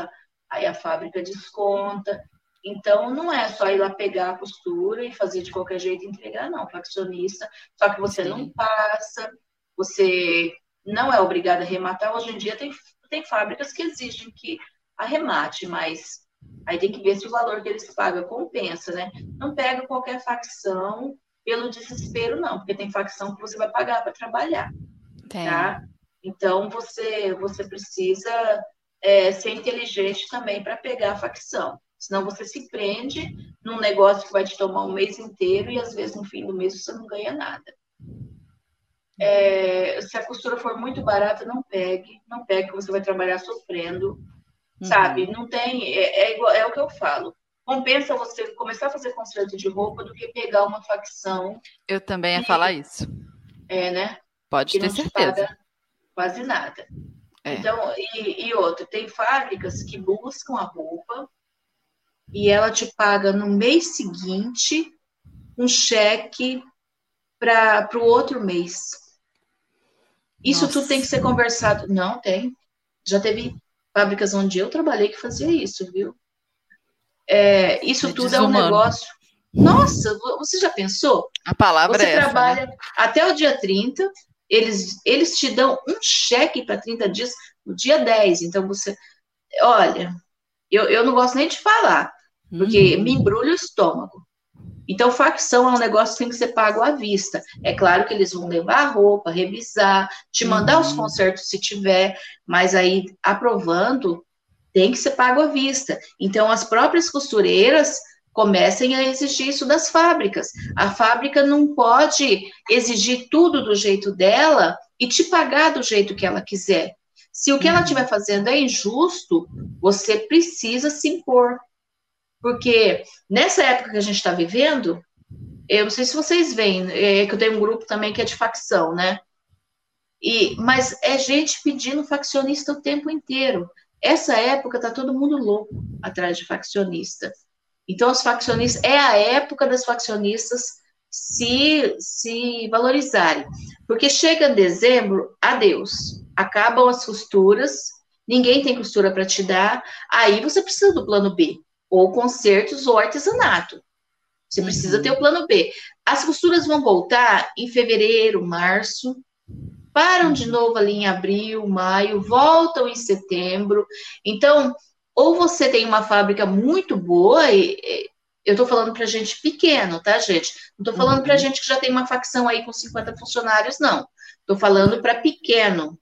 Speaker 2: aí a fábrica desconta. Então, não é só ir lá pegar a costura e fazer de qualquer jeito e entregar, não. Faccionista, só que você Sim. não passa, você não é obrigado a rematar. Hoje em dia tem, tem fábricas que exigem que arremate, mas aí tem que ver se o valor que eles pagam compensa, né? Não pega qualquer facção pelo desespero, não, porque tem facção que você vai pagar para trabalhar, tem. tá? Então, você, você precisa é, ser inteligente também para pegar a facção. Senão você se prende num negócio que vai te tomar um mês inteiro e às vezes no fim do mês você não ganha nada. É, se a costura for muito barata, não pegue, não pegue, você vai trabalhar sofrendo, uhum. sabe? Não tem, é, é, igual, é o que eu falo. Compensa você começar a fazer conserto de roupa do que pegar uma facção.
Speaker 1: Eu também ia falar isso.
Speaker 2: É, né?
Speaker 1: Pode ter certeza.
Speaker 2: quase nada. É. Então, e, e outra, tem fábricas que buscam a roupa e ela te paga no mês seguinte um cheque para o outro mês. Isso Nossa. tudo tem que ser conversado. Não, tem. Já teve fábricas onde eu trabalhei que fazia isso, viu? É, isso é tudo desumano. é um negócio. Nossa, você já pensou?
Speaker 1: A palavra
Speaker 2: você
Speaker 1: é essa.
Speaker 2: Você trabalha né? até o dia 30, eles, eles te dão um cheque para 30 dias no dia 10. Então você. Olha, eu, eu não gosto nem de falar, porque uhum. me embrulha o estômago. Então, facção é um negócio que tem que ser pago à vista. É claro que eles vão levar a roupa, revisar, te mandar uhum. os consertos se tiver, mas aí aprovando tem que ser pago à vista. Então, as próprias costureiras comecem a exigir isso das fábricas. A fábrica não pode exigir tudo do jeito dela e te pagar do jeito que ela quiser. Se o que ela estiver fazendo é injusto, você precisa se impor. Porque nessa época que a gente está vivendo, eu não sei se vocês veem, é que eu tenho um grupo também que é de facção, né? E, mas é gente pedindo faccionista o tempo inteiro. Essa época tá todo mundo louco atrás de faccionista. Então, os faccionistas, é a época das faccionistas se, se valorizarem. Porque chega dezembro, adeus. Acabam as costuras, ninguém tem costura para te dar, aí você precisa do plano B, ou concertos ou artesanato. Você precisa uhum. ter o plano B. As costuras vão voltar em fevereiro, março, param de novo ali em abril, maio, voltam em setembro. Então, ou você tem uma fábrica muito boa, e, e eu estou falando para gente pequeno, tá, gente? Não estou falando uhum. para gente que já tem uma facção aí com 50 funcionários, não. Estou falando para pequeno,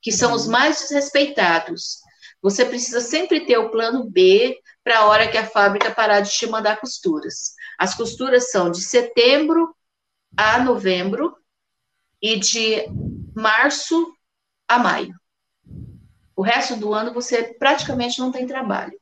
Speaker 2: que são os uhum. mais desrespeitados. Você precisa sempre ter o plano B para a hora que a fábrica parar de te mandar costuras. As costuras são de setembro a novembro e de março a maio. O resto do ano você praticamente não tem trabalho.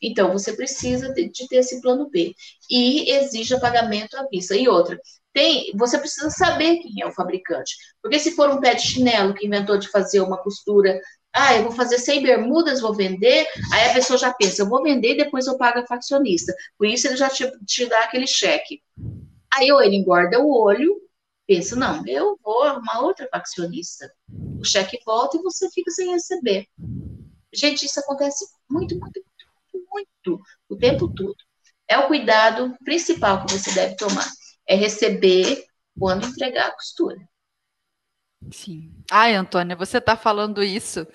Speaker 2: Então, você precisa de, de ter esse plano B. E exija pagamento à vista. E outra, tem, você precisa saber quem é o fabricante. Porque se for um pé de chinelo que inventou de fazer uma costura, ah, eu vou fazer 100 bermudas, vou vender, aí a pessoa já pensa, eu vou vender e depois eu pago a faccionista. Por isso ele já te, te dá aquele cheque. Aí ou ele engorda o olho, pensa, não, eu vou arrumar outra faccionista. O cheque volta e você fica sem receber. Gente, isso acontece muito, muito, muito, muito, o tempo todo. É o cuidado principal que você deve tomar. É receber quando entregar a costura.
Speaker 1: Sim. Ai, Antônia, você está falando isso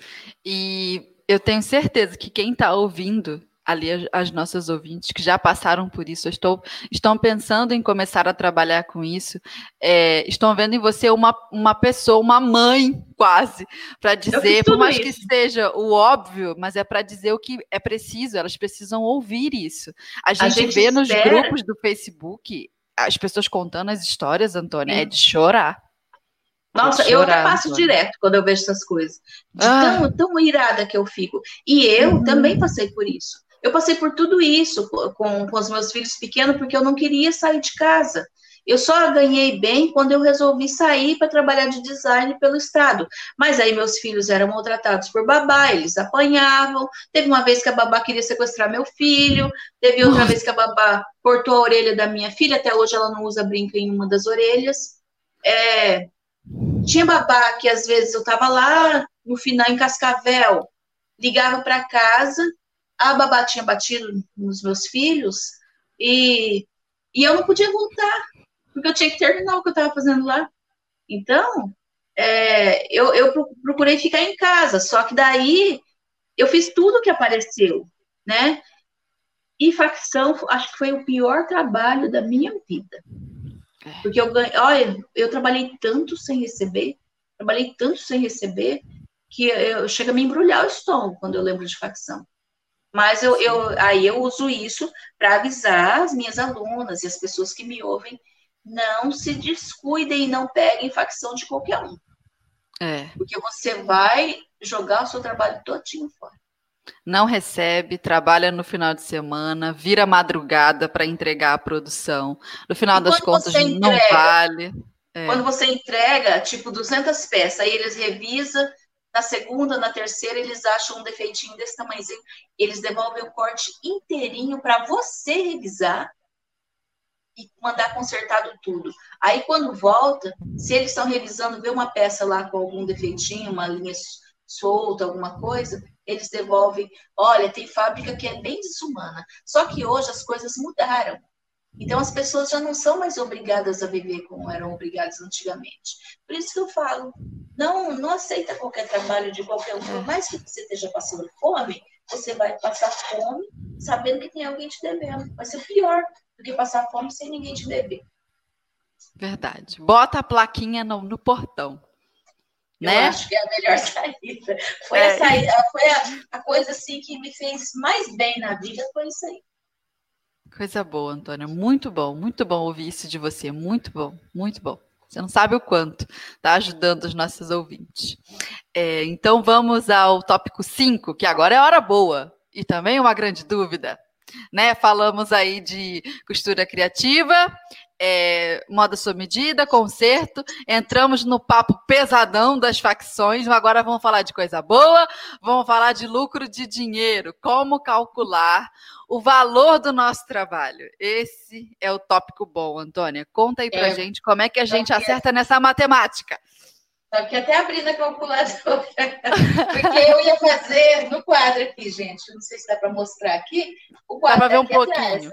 Speaker 1: e eu tenho certeza que quem está ouvindo ali as, as, nossas ouvintes que já passaram por isso, estou, estão pensando em começar a trabalhar com isso, é, estão vendo em você uma, uma pessoa, uma mãe quase, para dizer, por mais isso. que seja o óbvio, mas é para dizer o que é preciso, elas precisam ouvir isso. A gente, a gente vê espera. nos grupos do Facebook as pessoas contando as histórias, Antônia, Sim. é de chorar.
Speaker 2: Nossa, chorar, eu até passo direto quando eu vejo essas coisas. De ah. tão, tão irada que eu fico. E eu uhum. também passei por isso. Eu passei por tudo isso com, com os meus filhos pequenos, porque eu não queria sair de casa. Eu só ganhei bem quando eu resolvi sair para trabalhar de design pelo estado. Mas aí meus filhos eram maltratados por babá, eles apanhavam. Teve uma vez que a babá queria sequestrar meu filho, teve outra vez que a babá cortou a orelha da minha filha, até hoje ela não usa brinco em uma das orelhas. É, tinha babá que às vezes eu estava lá no final em Cascavel, ligava para casa, a babá tinha batido nos meus filhos e, e eu não podia voltar porque eu tinha que terminar o que eu estava fazendo lá. Então, é, eu, eu procurei ficar em casa, só que daí eu fiz tudo que apareceu, né? E facção, acho que foi o pior trabalho da minha vida. Porque eu ganhei, olha, eu trabalhei tanto sem receber, trabalhei tanto sem receber, que eu chega a me embrulhar o estômago quando eu lembro de facção. Mas eu, eu aí eu uso isso para avisar as minhas alunas e as pessoas que me ouvem não se descuidem e não peguem facção de qualquer um. É. Porque você vai jogar o seu trabalho todinho fora.
Speaker 1: Não recebe, trabalha no final de semana, vira madrugada para entregar a produção. No final das contas, entrega, não vale.
Speaker 2: É. Quando você entrega, tipo, 200 peças, aí eles revisam, na segunda, na terceira, eles acham um defeitinho desse tamanhozinho, eles devolvem o corte inteirinho para você revisar e mandar consertado tudo. Aí, quando volta, se eles estão revisando, vê uma peça lá com algum defeitinho, uma linha solta, alguma coisa, eles devolvem. Olha, tem fábrica que é bem desumana. Só que hoje as coisas mudaram. Então, as pessoas já não são mais obrigadas a viver como eram obrigadas antigamente. Por isso que eu falo, não, não aceita qualquer trabalho de qualquer um. Por mais que você esteja passando fome, você vai passar fome sabendo que tem alguém te devendo. Vai ser pior, do que passar fome sem ninguém te beber.
Speaker 1: Verdade. Bota a plaquinha no, no portão.
Speaker 2: Eu né? acho que é a melhor saída. Foi, é. a, saída, foi a, a, coisa assim que me fez mais bem na vida, foi isso aí.
Speaker 1: Coisa boa, Antônia. Muito bom, muito bom ouvir isso de você. Muito bom, muito bom. Você não sabe o quanto está ajudando os nossos ouvintes. É, então vamos ao tópico 5, que agora é hora boa. E também uma grande dúvida né? Falamos aí de costura criativa, é, moda sua medida, conserto. Entramos no papo pesadão das facções. Agora vamos falar de coisa boa, vamos falar de lucro de dinheiro, como calcular o valor do nosso trabalho. Esse é o tópico bom, Antônia. Conta aí pra é, gente como é que a gente acerta nessa matemática.
Speaker 2: Só que até abri na calculadora. Porque eu ia fazer no quadro aqui, gente. Não sei se dá para mostrar aqui.
Speaker 1: O quadro dá para ver um pouquinho.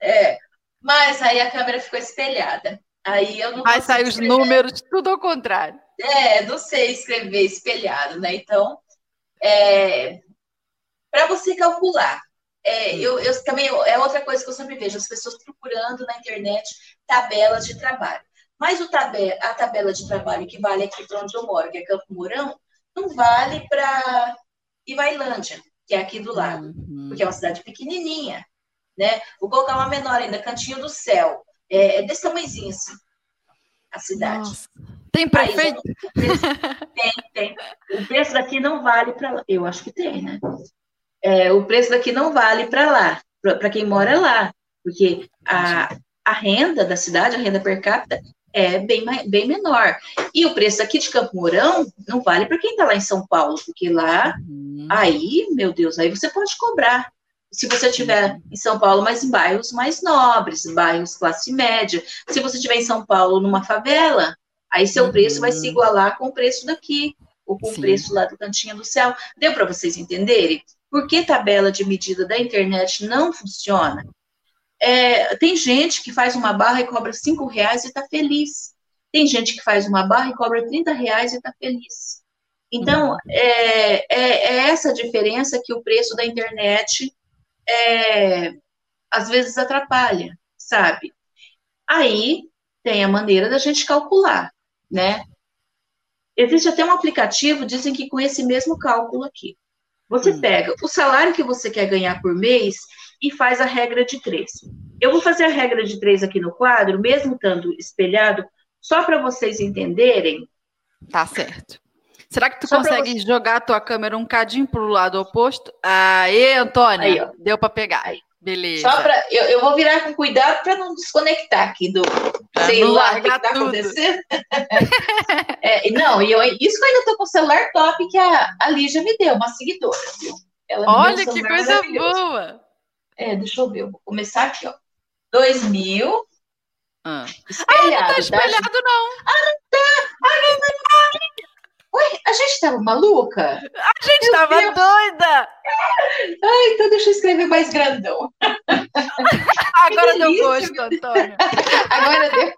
Speaker 2: É. Mas aí a câmera ficou espelhada. Aí eu não
Speaker 1: Aí saem os números, tudo ao contrário.
Speaker 2: É, não sei escrever espelhado, né? Então, é, para você calcular, é, eu, eu, também é outra coisa que eu sempre vejo as pessoas procurando na internet tabelas de trabalho. Mas o tabela, a tabela de trabalho que vale aqui para onde eu moro, que é Campo Mourão, não vale para Ivailândia, que é aqui do lado, uhum. porque é uma cidade pequenininha, né? Vou colocar uma menor ainda, Cantinho do Céu. É, é desse tamanhozinho assim, a cidade. Nossa.
Speaker 1: Tem prefeito?
Speaker 2: tem, tem. O preço daqui não vale para lá. Eu acho que tem, né? É, o preço daqui não vale para lá, para quem mora lá, porque a, a renda da cidade, a renda per capita, é bem, bem menor. E o preço aqui de Campo Mourão não vale para quem está lá em São Paulo, porque lá, uhum. aí, meu Deus, aí você pode cobrar. Se você estiver em São Paulo, mas em bairros mais nobres, bairros classe média. Se você estiver em São Paulo, numa favela, aí seu uhum. preço vai se igualar com o preço daqui, ou com Sim. o preço lá do Cantinho do Céu. Deu para vocês entenderem? Por que tabela de medida da internet não funciona? É, tem gente que faz uma barra e cobra cinco reais e está feliz. Tem gente que faz uma barra e cobra 30 reais e está feliz. Então, uhum. é, é, é, essa diferença que o preço da internet é, às vezes atrapalha, sabe? Aí tem a maneira da gente calcular, né? Existe até um aplicativo, dizem que com esse mesmo cálculo aqui. Você hum. pega o salário que você quer ganhar por mês e faz a regra de três. Eu vou fazer a regra de três aqui no quadro, mesmo estando espelhado, só para vocês entenderem.
Speaker 1: Tá certo. Será que tu só consegue jogar a tua câmera um cadinho para o lado oposto? Aê, Antônia, Aí, deu para pegar. Aí. Beleza.
Speaker 2: Só para eu, eu vou virar com cuidado para não desconectar aqui do
Speaker 1: Pra não
Speaker 2: o que está acontecendo. É, não, e eu, isso que eu ainda estou com o celular top que a, a Lígia me deu, uma seguidora, viu? Um
Speaker 1: Olha que
Speaker 2: celular
Speaker 1: coisa boa.
Speaker 2: É, deixa eu ver, eu vou começar aqui, ó. 2000,
Speaker 1: Ah.
Speaker 2: espelhado,
Speaker 1: Tá
Speaker 2: tá?
Speaker 1: espelhado, não.
Speaker 2: Ué, a gente estava maluca?
Speaker 1: A gente
Speaker 2: Meu
Speaker 1: tava
Speaker 2: Deus.
Speaker 1: doida.
Speaker 2: Ah, então deixa eu escrever mais grandão.
Speaker 1: Agora deu gosto, Antônio.
Speaker 2: Agora deu.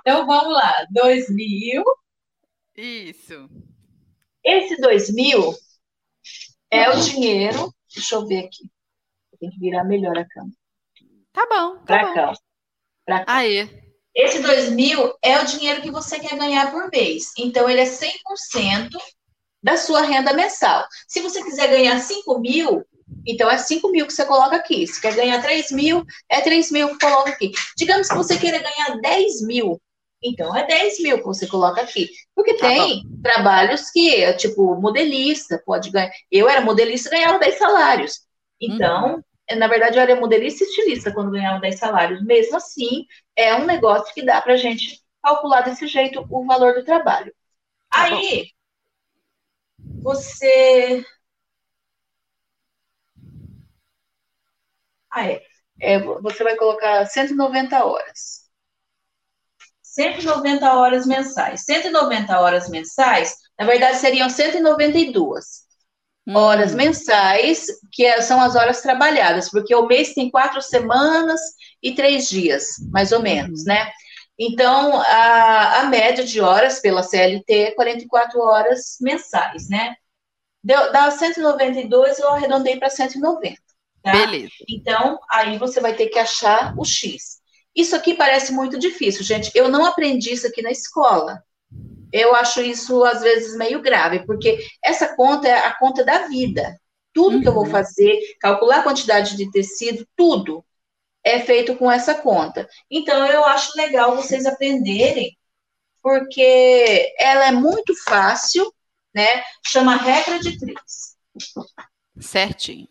Speaker 2: Então vamos lá, 2000.
Speaker 1: Isso.
Speaker 2: Esse 2000 é o dinheiro. Deixa eu ver aqui. Tem que virar melhor a câmera.
Speaker 1: Tá bom, tá
Speaker 2: Pra
Speaker 1: bom.
Speaker 2: cá. Pra cá.
Speaker 1: Aí.
Speaker 2: Esse 2 mil é o dinheiro que você quer ganhar por mês. Então, ele é 100% da sua renda mensal. Se você quiser ganhar 5 mil, então é 5 mil que você coloca aqui. Se quer ganhar 3 mil, é 3 mil que coloca aqui. Digamos que você queira ganhar 10 mil, então é 10 mil que você coloca aqui. Porque
Speaker 1: Tá
Speaker 2: tem trabalhos que, tipo, modelista pode ganhar. Eu era modelista e ganhava 10 salários. Então, na verdade, eu era modelista e estilista quando ganhava 10 salários. Mesmo assim, é um negócio que dá pra gente calcular desse jeito o valor do trabalho. Aí, você. Ah, é. É, Você vai colocar 190 horas. 190 horas mensais. 190 horas mensais, na verdade, seriam 192 horas
Speaker 1: Hum.
Speaker 2: mensais, que é- são as horas trabalhadas, porque o mês tem quatro semanas e três dias, mais ou menos, né? Então, a, a média de horas pela CLT é 44 horas mensais, né? Deu, dá 192, eu arredondei para 190. Tá?
Speaker 1: Beleza.
Speaker 2: Então, aí você vai ter que achar o X. Isso aqui parece muito difícil, gente. Eu não aprendi isso aqui na escola. Eu acho isso, às vezes, meio grave, porque essa conta é a conta da vida. Tudo que eu vou
Speaker 1: Uhum.
Speaker 2: fazer, calcular a quantidade de tecido, tudo é feito com essa conta. Então, eu acho legal vocês aprenderem, porque ela é muito fácil, né? Chama regra de três.
Speaker 1: Certinho.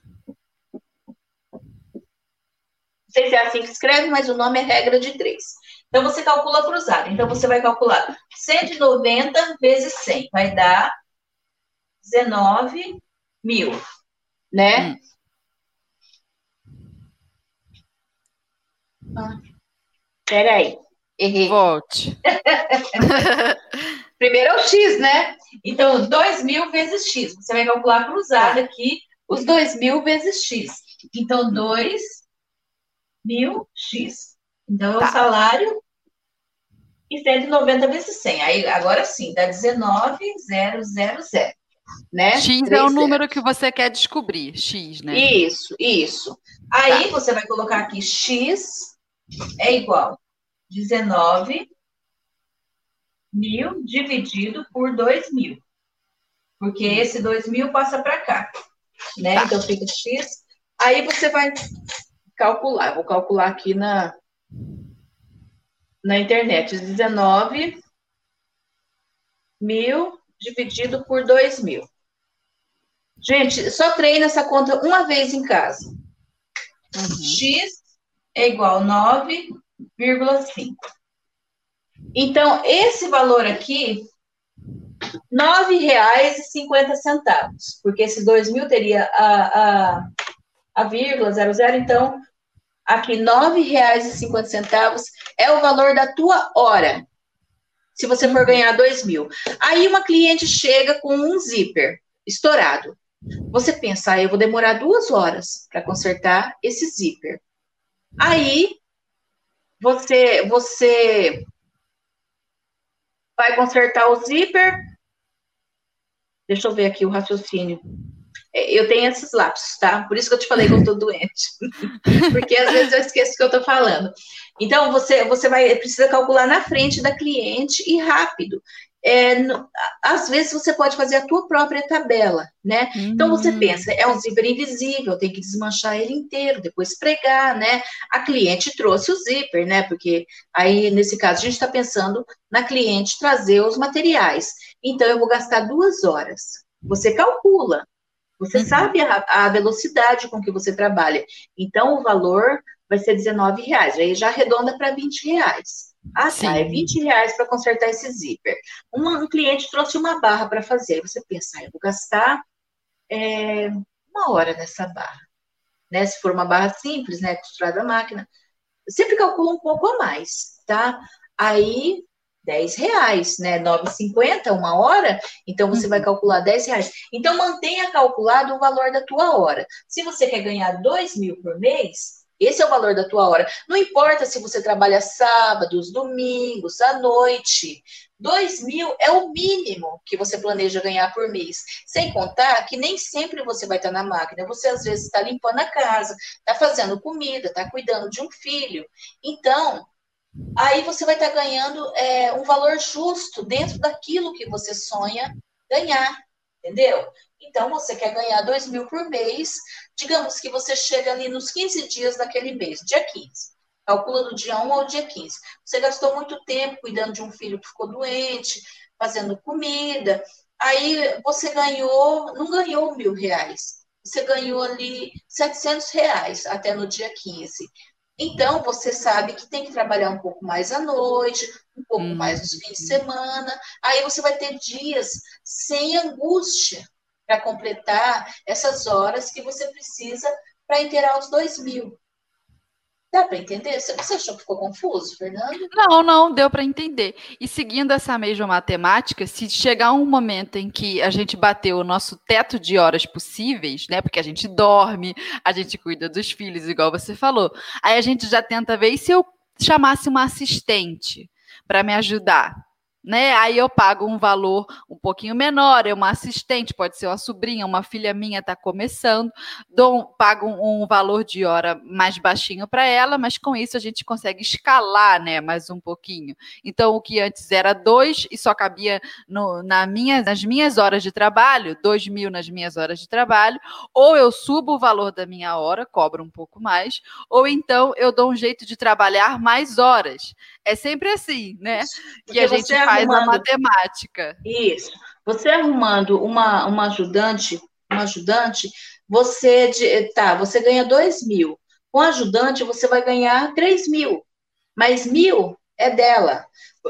Speaker 2: Não sei se é assim que escreve, mas o nome é regra de três. Então, você calcula cruzado. Então, você vai calcular 190 vezes 100. Vai dar 19 mil, né?
Speaker 1: Hum.
Speaker 2: Ah, peraí, errei.
Speaker 1: Volte.
Speaker 2: Primeiro é o X, né? Então, 2 mil vezes X. Você vai calcular cruzado aqui os 2 mil vezes X. Então, 2 mil X. Então, é
Speaker 1: Tá.
Speaker 2: o salário e 190 vezes 100. Aí, agora sim, dá 19,000, né?
Speaker 1: X é o número que você quer descobrir. X, né?
Speaker 2: Isso, isso. Aí você vai colocar aqui X é igual 19 mil dividido por 2 mil. Porque esse 2 mil passa para cá. Né?
Speaker 1: Tá.
Speaker 2: Então fica X. Aí você vai calcular. Vou calcular aqui na, na internet. 19 mil dividido por 2 mil. Gente, só treina essa conta uma vez em casa.
Speaker 1: Uhum.
Speaker 2: X é igual a 9,5. Então, esse valor aqui, R$ 9,50, porque esses 2 mil teria a, a, a vírgula 00, então, aqui R$ 9,50 é o valor da tua hora, se você for ganhar 2 mil. Aí uma cliente chega com um zíper estourado. Você pensa, ah, eu vou demorar duas horas para consertar esse zíper. Aí você você vai consertar o zíper. Deixa eu ver aqui o raciocínio. Eu tenho esses lapsos, tá? Por isso que eu te falei que eu tô doente. Porque às vezes eu esqueço o que eu tô falando. Então você você vai precisa calcular na frente da cliente e rápido. É, às vezes você pode fazer a tua própria tabela, né? Então você
Speaker 1: Hum.
Speaker 2: pensa, é um zíper invisível, tem que desmanchar ele inteiro, depois pregar, né? A cliente trouxe o zíper, né? Porque aí, nesse caso, a gente está pensando na cliente trazer os materiais. Então, eu vou gastar duas horas. Você calcula. Você uhum. sabe a, a, velocidade com que você trabalha. Então, o valor vai ser 19 reais. Aí já arredonda para 20 reais. Ah, Sim. tá, é 20 reais para consertar esse zíper. Um, um, cliente trouxe uma barra para fazer. Você pensa, ah, eu vou gastar é, uma hora nessa barra. Né? Se for uma barra simples, né, costurada à máquina, sempre calcula um pouco a mais, tá? Aí 10 reais, né? 9,50 uma hora, então você vai uhum. calcular 10 reais. Então mantenha calculado o valor da tua hora. Se você quer ganhar 2 mil por mês, esse é o valor da tua hora. Não importa se você trabalha sábados, domingos, à noite. 2 mil é o mínimo que você planeja ganhar por mês. Sem contar que nem sempre você vai estar na máquina. Você, às vezes, está limpando a casa, está fazendo comida, está cuidando de um filho. Então, aí você vai estar ganhando é, um valor justo dentro daquilo que você sonha ganhar, entendeu? Então, você quer ganhar 2 mil por mês, digamos que você chega ali nos 15 dias daquele mês, dia 15. Calcula do dia 1 ao dia 15. Você gastou muito tempo cuidando de um filho que ficou doente, fazendo comida. Aí você ganhou, não ganhou mil reais. Você ganhou ali 700 reais até no dia 15. Então, você sabe que tem que trabalhar um pouco mais à noite, um pouco hum. mais nos fins de semana. Aí você vai ter dias sem angústia para completar essas horas que você precisa para inteirar os dois mil. Dá para entender? Você achou que ficou confuso, Fernando?
Speaker 1: Não, não, deu para entender. E seguindo essa mesma matemática, se chegar um momento em que a gente bateu o nosso teto de horas possíveis, né? Porque a gente dorme, a gente cuida dos filhos, igual você falou. Aí a gente já tenta ver e se eu chamasse uma assistente para me ajudar né? Aí eu pago um valor um pouquinho menor, é uma assistente, pode ser uma sobrinha, uma filha minha está começando, dou, pago um, um, valor de hora mais baixinho para ela, mas com isso a gente consegue escalar, né? Mais um pouquinho. Então o que antes era dois e só cabia no, na minha, nas minhas horas de trabalho, dois mil nas minhas horas de trabalho, ou eu subo o valor da minha hora, cobro um pouco mais, ou então eu dou um jeito de trabalhar mais horas. É sempre assim, né? Que a gente faz arrumando, a matemática.
Speaker 2: Isso. Você arrumando uma, uma ajudante, uma ajudante, você tá, você ganha dois mil. Com ajudante, você vai ganhar três mil. Mas mil é dela.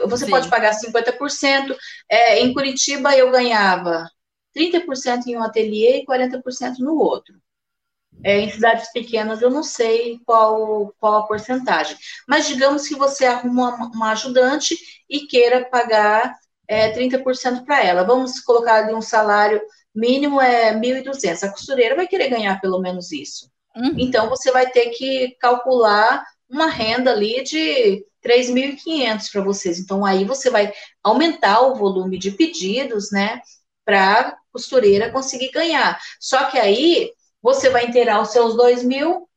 Speaker 2: Você Sim. pode pagar 50%. É, em Curitiba, eu ganhava 30% em um ateliê e 40% no outro. É, em cidades pequenas eu não sei qual, qual a porcentagem. Mas digamos que você arruma uma, uma ajudante e queira pagar é, 30% para ela. Vamos colocar ali um salário mínimo é 1.200. A costureira vai querer ganhar pelo menos isso. Uhum. Então você vai ter que calcular uma renda ali de 3.500 para vocês. Então aí você vai aumentar o volume de pedidos, né, para a costureira conseguir ganhar. Só que aí você vai inteirar os seus dois mil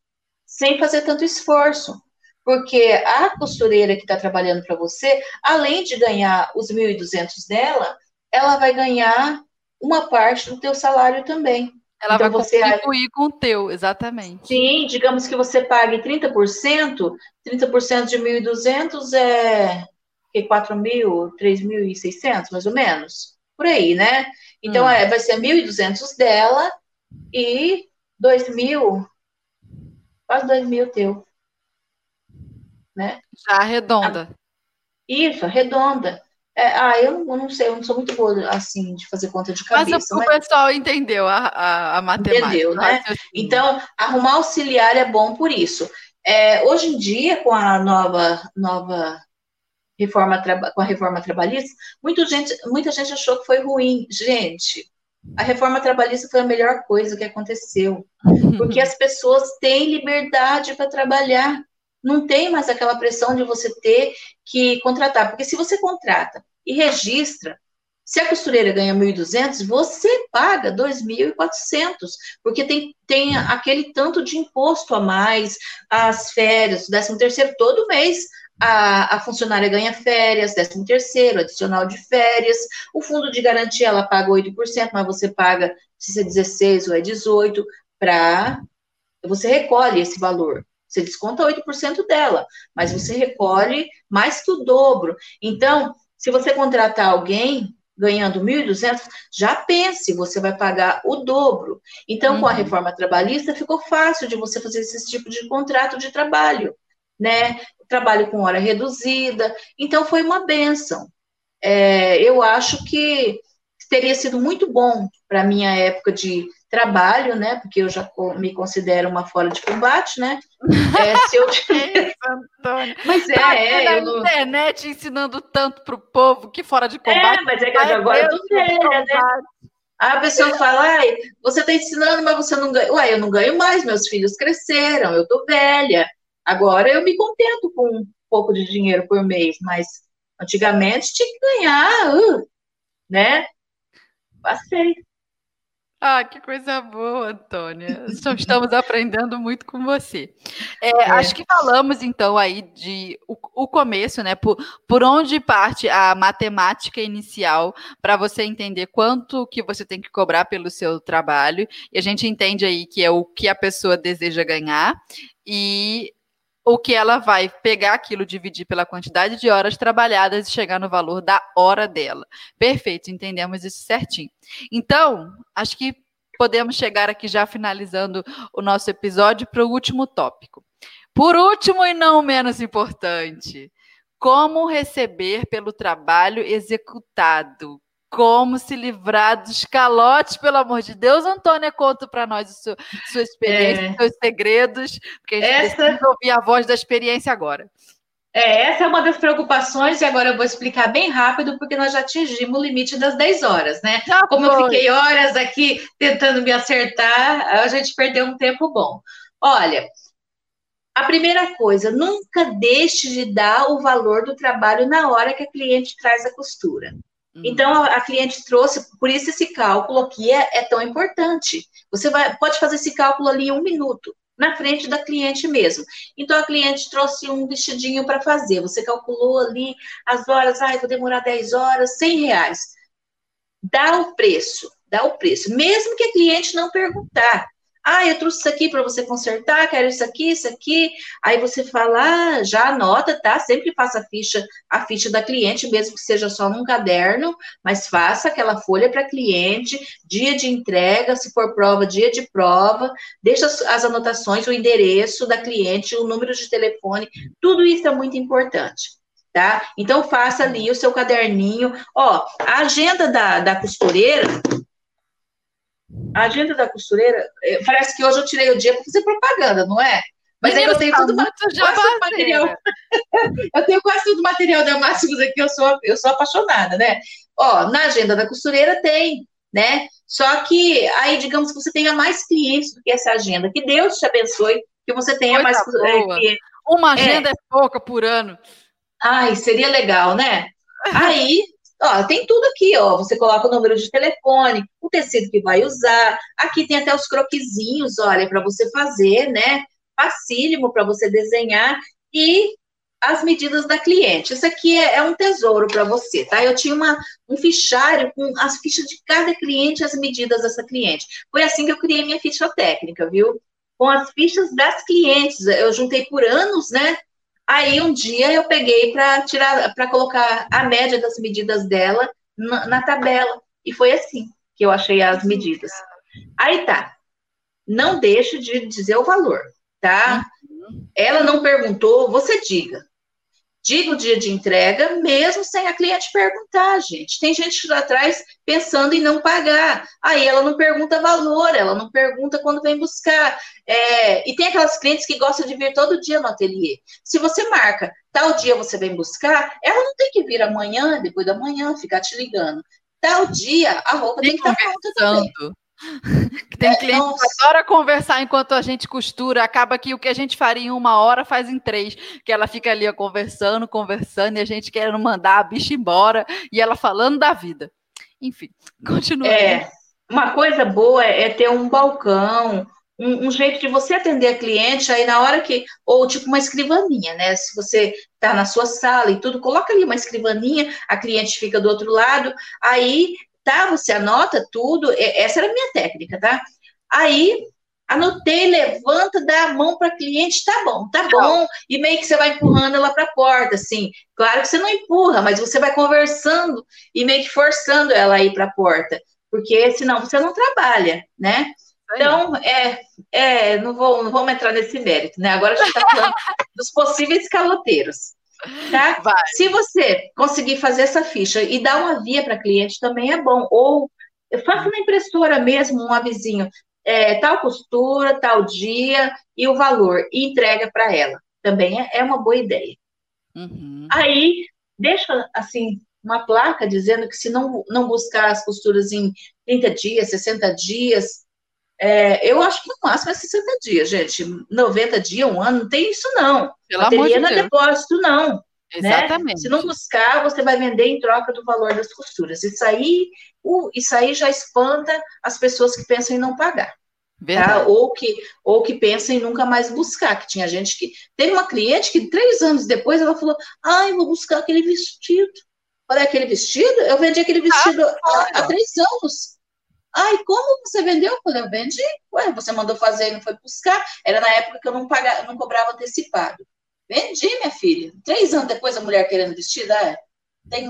Speaker 2: sem fazer tanto esforço. Porque a costureira que está trabalhando para você, além de ganhar os 1.200 dela, ela vai ganhar uma parte do teu salário também.
Speaker 1: Ela então, vai você contribuir com o teu, exatamente.
Speaker 2: Sim, digamos que você pague 30%, 30% de 1.200 é que 4.000, 3.600, mais ou menos, por aí, né? Então, hum. é, vai ser 1.200 dela e dois mil, quase dois mil teu. Né?
Speaker 1: Já arredonda.
Speaker 2: Isso, arredonda. É, ah, eu não, eu não, sei, eu não sou muito boa assim de fazer conta de cabeça.
Speaker 1: Mas o, mas... pessoal entendeu a, a, a matemática.
Speaker 2: Entendeu, né? Então, arrumar auxiliar é bom por isso. É, hoje em dia, com a nova, nova reforma, com a reforma trabalhista, muita gente, muita gente achou que foi ruim. Gente, a reforma trabalhista foi a melhor coisa que aconteceu, porque as pessoas têm liberdade para trabalhar. Não tem mais aquela pressão de você ter que contratar, porque se você contrata e registra, se a costureira ganha 1.200, você paga 2.400, porque tem, tem aquele tanto de imposto a mais, as férias, o 13 terceiro todo mês a, a funcionária ganha férias, 13 terceiro, adicional de férias, o fundo de garantia ela paga 8%, mas você paga se é 16 ou é 18, para você recolhe esse valor. Você desconta 8% dela, mas você recolhe mais que o dobro. Então, se você contratar alguém, ganhando 1.200, já pense, você vai pagar o dobro. Então, uhum. com a uhum. reforma trabalhista, ficou fácil de você fazer esse tipo de contrato de trabalho, né? Trabalho com hora reduzida. Então, foi uma benção. É, eu acho que teria sido muito bom para a minha época de trabalho, né? Porque eu já me considero uma fora de combate, né?
Speaker 1: É, se eu é. Mas é, tá é na eu... internet ensinando tanto para o povo que fora de combate.
Speaker 2: É, mas é que agora eu tô velha, né? a pessoa fala, ai, você está ensinando, mas você não ganha. Ué, eu não ganho mais, meus filhos cresceram, eu tô velha. Agora eu me contento com um pouco de dinheiro por mês, mas antigamente tinha que ganhar, uh, né? Passei.
Speaker 1: Ah, que coisa boa, Antônia. Estamos aprendendo muito com você. É, é. Acho que falamos então aí de o, o, começo, né? Por, por onde parte a matemática inicial para você entender quanto que você tem que cobrar pelo seu trabalho. E a gente entende aí que é o que a pessoa deseja ganhar e o que ela vai pegar aquilo, dividir pela quantidade de horas trabalhadas e chegar no valor da hora dela. Perfeito, entendemos isso certinho. Então, acho que podemos chegar aqui já finalizando o nosso episódio para o último tópico. Por último e não menos importante, como receber pelo trabalho executado? Como se livrar dos calotes, pelo amor de Deus. Antônia, conta para nós seu, sua experiência, é. seus segredos, porque a gente Essa... precisa ouvir a voz da experiência agora.
Speaker 2: É, essa é uma das preocupações, e agora eu vou explicar bem rápido, porque nós já atingimos o limite das 10 horas, né? Já Como foi. eu fiquei horas aqui tentando me acertar, a gente perdeu um tempo bom. Olha, a primeira coisa, nunca deixe de dar o valor do trabalho na hora que a cliente traz a costura. Então, a, cliente trouxe, por isso esse cálculo aqui é, é, tão importante. Você vai, pode fazer esse cálculo ali em um minuto, na frente da cliente mesmo. Então, a cliente trouxe um vestidinho para fazer, você calculou ali as horas, ai, vou demorar 10 horas, 100 reais. Dá o preço, dá o preço, mesmo que a cliente não perguntar. Ah, eu trouxe isso aqui para você consertar, quero isso aqui, isso aqui. Aí você fala, ah, já anota, tá? Sempre faça a ficha, a ficha da cliente, mesmo que seja só num caderno, mas faça aquela folha para cliente, dia de entrega, se for prova, dia de prova, deixa as, as anotações, o endereço da cliente, o número de telefone, tudo isso é muito importante. Tá? Então, faça ali o seu caderninho. Ó, a agenda da, da costureira, a agenda da costureira, é, parece que hoje eu tirei o dia para fazer propaganda, não é? Mas aí eu tenho tudo, quase tudo material. eu tenho quase tudo material da Máximos aqui, eu sou, eu sou apaixonada, né? Ó, na agenda da costureira tem, né? Só que aí, digamos que você tenha mais clientes do que essa agenda. Que Deus te abençoe, que você tenha Coisa mais clientes.
Speaker 1: Uma agenda é. é pouca por ano.
Speaker 2: Ai, seria legal, né? Aí Ó, tem tudo aqui, ó. Você coloca o número de telefone, o tecido que vai usar. Aqui tem até os croquisinhos, olha, para você fazer, né? Facílimo para você desenhar e as medidas da cliente. Isso aqui é, é um tesouro para você, tá? Eu tinha uma, um fichário com as fichas de cada cliente, as medidas dessa cliente. Foi assim que eu criei minha ficha técnica, viu? Com as fichas das clientes. Eu juntei por anos, né? Aí um dia eu peguei para tirar, para colocar a média das medidas dela na, na, tabela. E foi assim que eu achei as medidas. Aí tá. Não deixe de dizer o valor, tá? Uhum. Ela não perguntou, você diga. Diga o dia de entrega, mesmo sem a cliente perguntar, gente. Tem gente que está atrás pensando em não pagar. Aí ela não pergunta valor, ela não pergunta quando vem buscar. É, e tem aquelas clientes que gostam de vir todo dia no ateliê. Se você marca, tal dia você vem buscar, ela não tem que vir amanhã, depois da manhã, ficar te ligando. Tal dia, a roupa tem, tem que estar tá pronta também.
Speaker 1: Tem é, cliente que adora conversar enquanto a gente costura. Acaba que o que a gente faria em uma hora faz em três. Que ela fica ali ó, conversando, conversando, e a gente querendo mandar a bicha embora, e ela falando da vida. Enfim, continua.
Speaker 2: É, uma coisa boa é, é ter um balcão, um, um, jeito de você atender a cliente aí na hora que, ou tipo uma escrivaninha, né? Se você está na sua sala e tudo, coloca ali uma escrivaninha, a cliente fica do outro lado, aí tá? Você anota tudo, essa era a minha técnica, tá? Aí Anotei, levanta, dá a mão para cliente, tá bom, tá bom. E meio que você vai empurrando ela para a porta, assim. Claro que você não empurra, mas você vai conversando e meio que forçando ela a ir para a porta, porque senão você não trabalha, né? Então, é, é, não, vou, não vamos entrar nesse mérito, né? Agora a gente está falando dos possíveis caloteiros. Tá? Se você conseguir fazer essa ficha e dar uma via para cliente, também é bom. Ou faça na impressora mesmo um avisinho é, tal costura, tal dia e o valor, e entrega para ela. Também é, é, uma boa ideia. Uhum. Aí, deixa, assim, uma placa dizendo que se não, não buscar as costuras em 30 dias, 60 dias, é, eu acho que no máximo é 60 dias, gente. 90 dias, um ano, não tem isso não. Pelo Bateria não é depósito, não. Né? Exatamente. Né? Se não buscar, você vai vender em troca do valor das costuras. Isso aí, uh, isso aí já espanta as pessoas que pensam em não pagar. Tá? Ou, que, ou que pensam em nunca mais buscar, que tinha gente que. Teve uma cliente que três anos depois ela falou: Ai, vou buscar aquele vestido. Olha aquele vestido? Eu vendi aquele vestido ah, há, há, três anos. Ai, como você vendeu? Eu falei, eu vendi. Ué, você mandou fazer e não foi buscar. Era na época que eu não pagava, não cobrava antecipado. Vendi, minha filha. Três anos depois a mulher querendo vestido, ah, tem.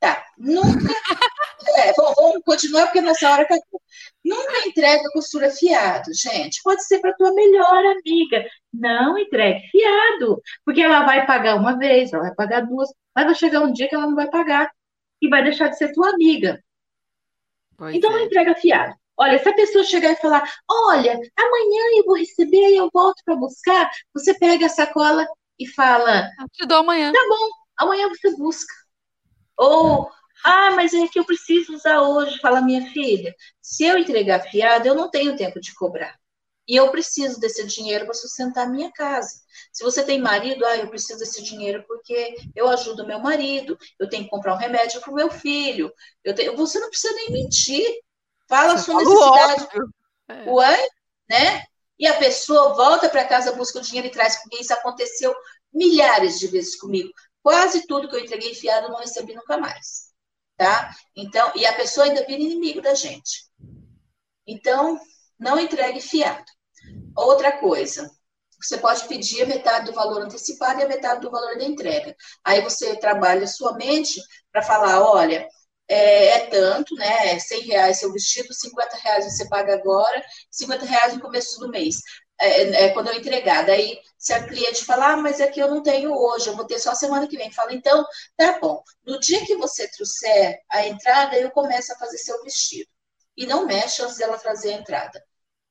Speaker 2: Tá, nunca. é, vamos continuar porque nessa hora acabou. Nunca entrega costura fiado, gente. Pode ser para tua melhor amiga. Não entregue fiado, porque ela vai pagar uma vez, ela vai pagar duas, mas vai chegar um dia que ela não vai pagar e vai deixar de ser tua amiga. Pois então é. não entrega fiado. Olha, se a pessoa chegar e falar, olha, amanhã eu vou receber e eu volto para buscar, você pega a sacola e fala,
Speaker 1: eu te dou amanhã.
Speaker 2: Tá bom, amanhã você busca. Ou, ah, mas é que eu preciso usar hoje. Fala, minha filha, se eu entregar fiado, eu não tenho tempo de cobrar. E eu preciso desse dinheiro para sustentar a minha casa. Se você tem marido, ah, eu preciso desse dinheiro porque eu ajudo meu marido, eu tenho que comprar um remédio para o meu filho. Eu tenho... Você não precisa nem mentir. Fala a sua necessidade. É. Ué? Né? E a pessoa volta para casa, busca o dinheiro e traz, porque isso aconteceu milhares de vezes comigo. Quase tudo que eu entreguei fiado eu não recebi nunca mais. Tá? Então, e a pessoa ainda vira inimigo da gente. Então, não entregue fiado. Outra coisa, você pode pedir a metade do valor antecipado e a metade do valor da entrega. Aí você trabalha sua mente para falar, olha, é, é, tanto, né? É 100 reais seu vestido, 50 reais você paga agora, 50 reais no começo do mês. É, é, quando eu entregar. Daí, se a cliente falar, ah, mas é que eu não tenho hoje, eu vou ter só semana que vem. Fala, então, tá bom. No dia que você trouxer a entrada, eu começo a fazer seu vestido. E não mexe antes dela trazer a entrada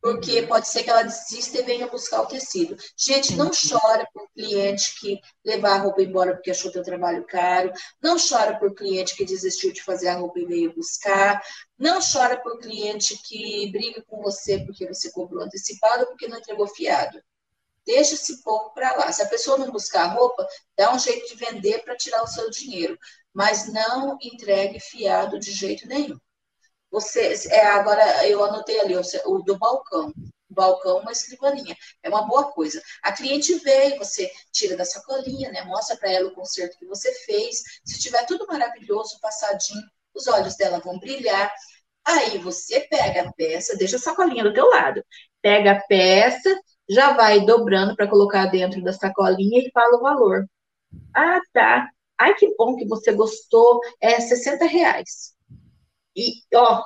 Speaker 2: porque uhum. pode ser que ela desista e venha buscar o tecido. Gente, não chora por cliente que levar a roupa embora porque achou teu trabalho caro, não chora por cliente que desistiu de fazer a roupa e veio buscar, não chora por cliente que briga com você porque você cobrou antecipado ou porque não entregou fiado. Deixa esse povo para lá. Se a pessoa não buscar a roupa, dá um jeito de vender para tirar o seu dinheiro, mas não entregue fiado de jeito nenhum. Você, é, agora eu anotei ali, o, o do balcão. Balcão, uma escrivaninha. É uma boa coisa. A cliente veio, você tira da sacolinha, né? Mostra para ela o conserto que você fez. Se tiver tudo maravilhoso, passadinho, os olhos dela vão brilhar. Aí você pega a peça, deixa a sacolinha do teu lado. Pega a peça, já vai dobrando para colocar dentro da sacolinha e fala o valor. Ah, tá. Ai, que bom que você gostou. É 60 reais. E, ó,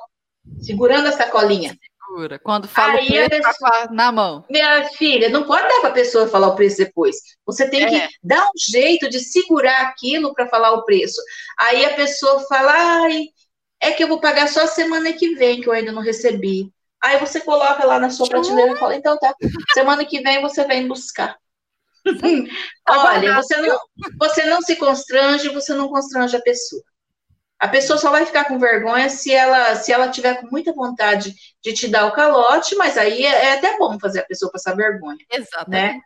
Speaker 2: segurando a sacolinha.
Speaker 1: Segura. Quando fala Aí o preço, tá na mão.
Speaker 2: Minha filha, não pode dar para a pessoa falar o preço depois. Você tem é. que dar um jeito de segurar aquilo para falar o preço. Aí a pessoa fala, ai, é que eu vou pagar só a semana que vem, que eu ainda não recebi. Aí você coloca lá na sua prateleira e fala, então tá, semana que vem você vem buscar. Olha, você não, você não se constrange, você não constrange a pessoa. A pessoa só vai ficar com vergonha se ela se ela tiver com muita vontade de te dar o calote, mas aí é, é até bom fazer a pessoa passar vergonha. Exato. Né?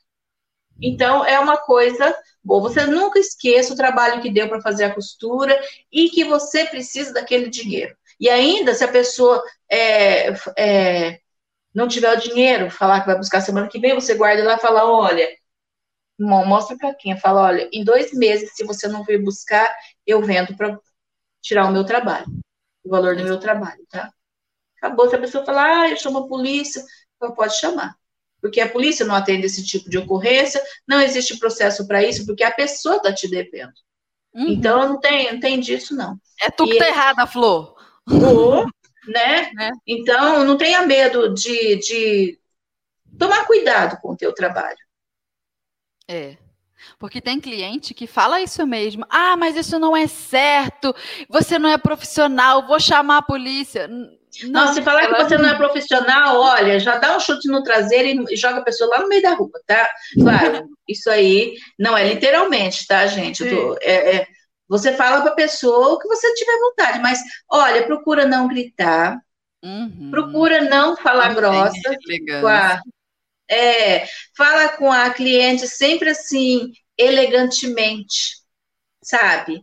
Speaker 2: Então, é uma coisa boa. Você nunca esqueça o trabalho que deu para fazer a costura e que você precisa daquele dinheiro. E ainda, se a pessoa é, é, não tiver o dinheiro, falar que vai buscar semana que vem, você guarda lá e fala: olha, mostra para quem? Fala: olha, em dois meses, se você não vir buscar, eu vendo para tirar o meu trabalho, o valor do meu trabalho, tá? Acabou. Se a pessoa falar, ah, eu chamo a polícia, pode chamar. Porque a polícia não atende esse tipo de ocorrência, não existe processo para isso, porque a pessoa está te devendo. Uhum. Então, não tem, não tem disso, não.
Speaker 1: É tu que está errada, Flor.
Speaker 2: Ou, né? É. Então, não tenha medo de, de tomar cuidado com o teu trabalho.
Speaker 1: É. Porque tem cliente que fala isso mesmo. Ah, mas isso não é certo. Você não é profissional. Vou chamar a polícia.
Speaker 2: Não, não se falar que você não é profissional, olha, já dá um chute no traseiro e joga a pessoa lá no meio da rua, tá? Claro, isso aí não é literalmente, tá, gente? Tô, é, é, você fala para a pessoa o que você tiver vontade, mas olha, procura não gritar, uhum. procura não falar grossa. É, fala com a cliente sempre assim, elegantemente, sabe?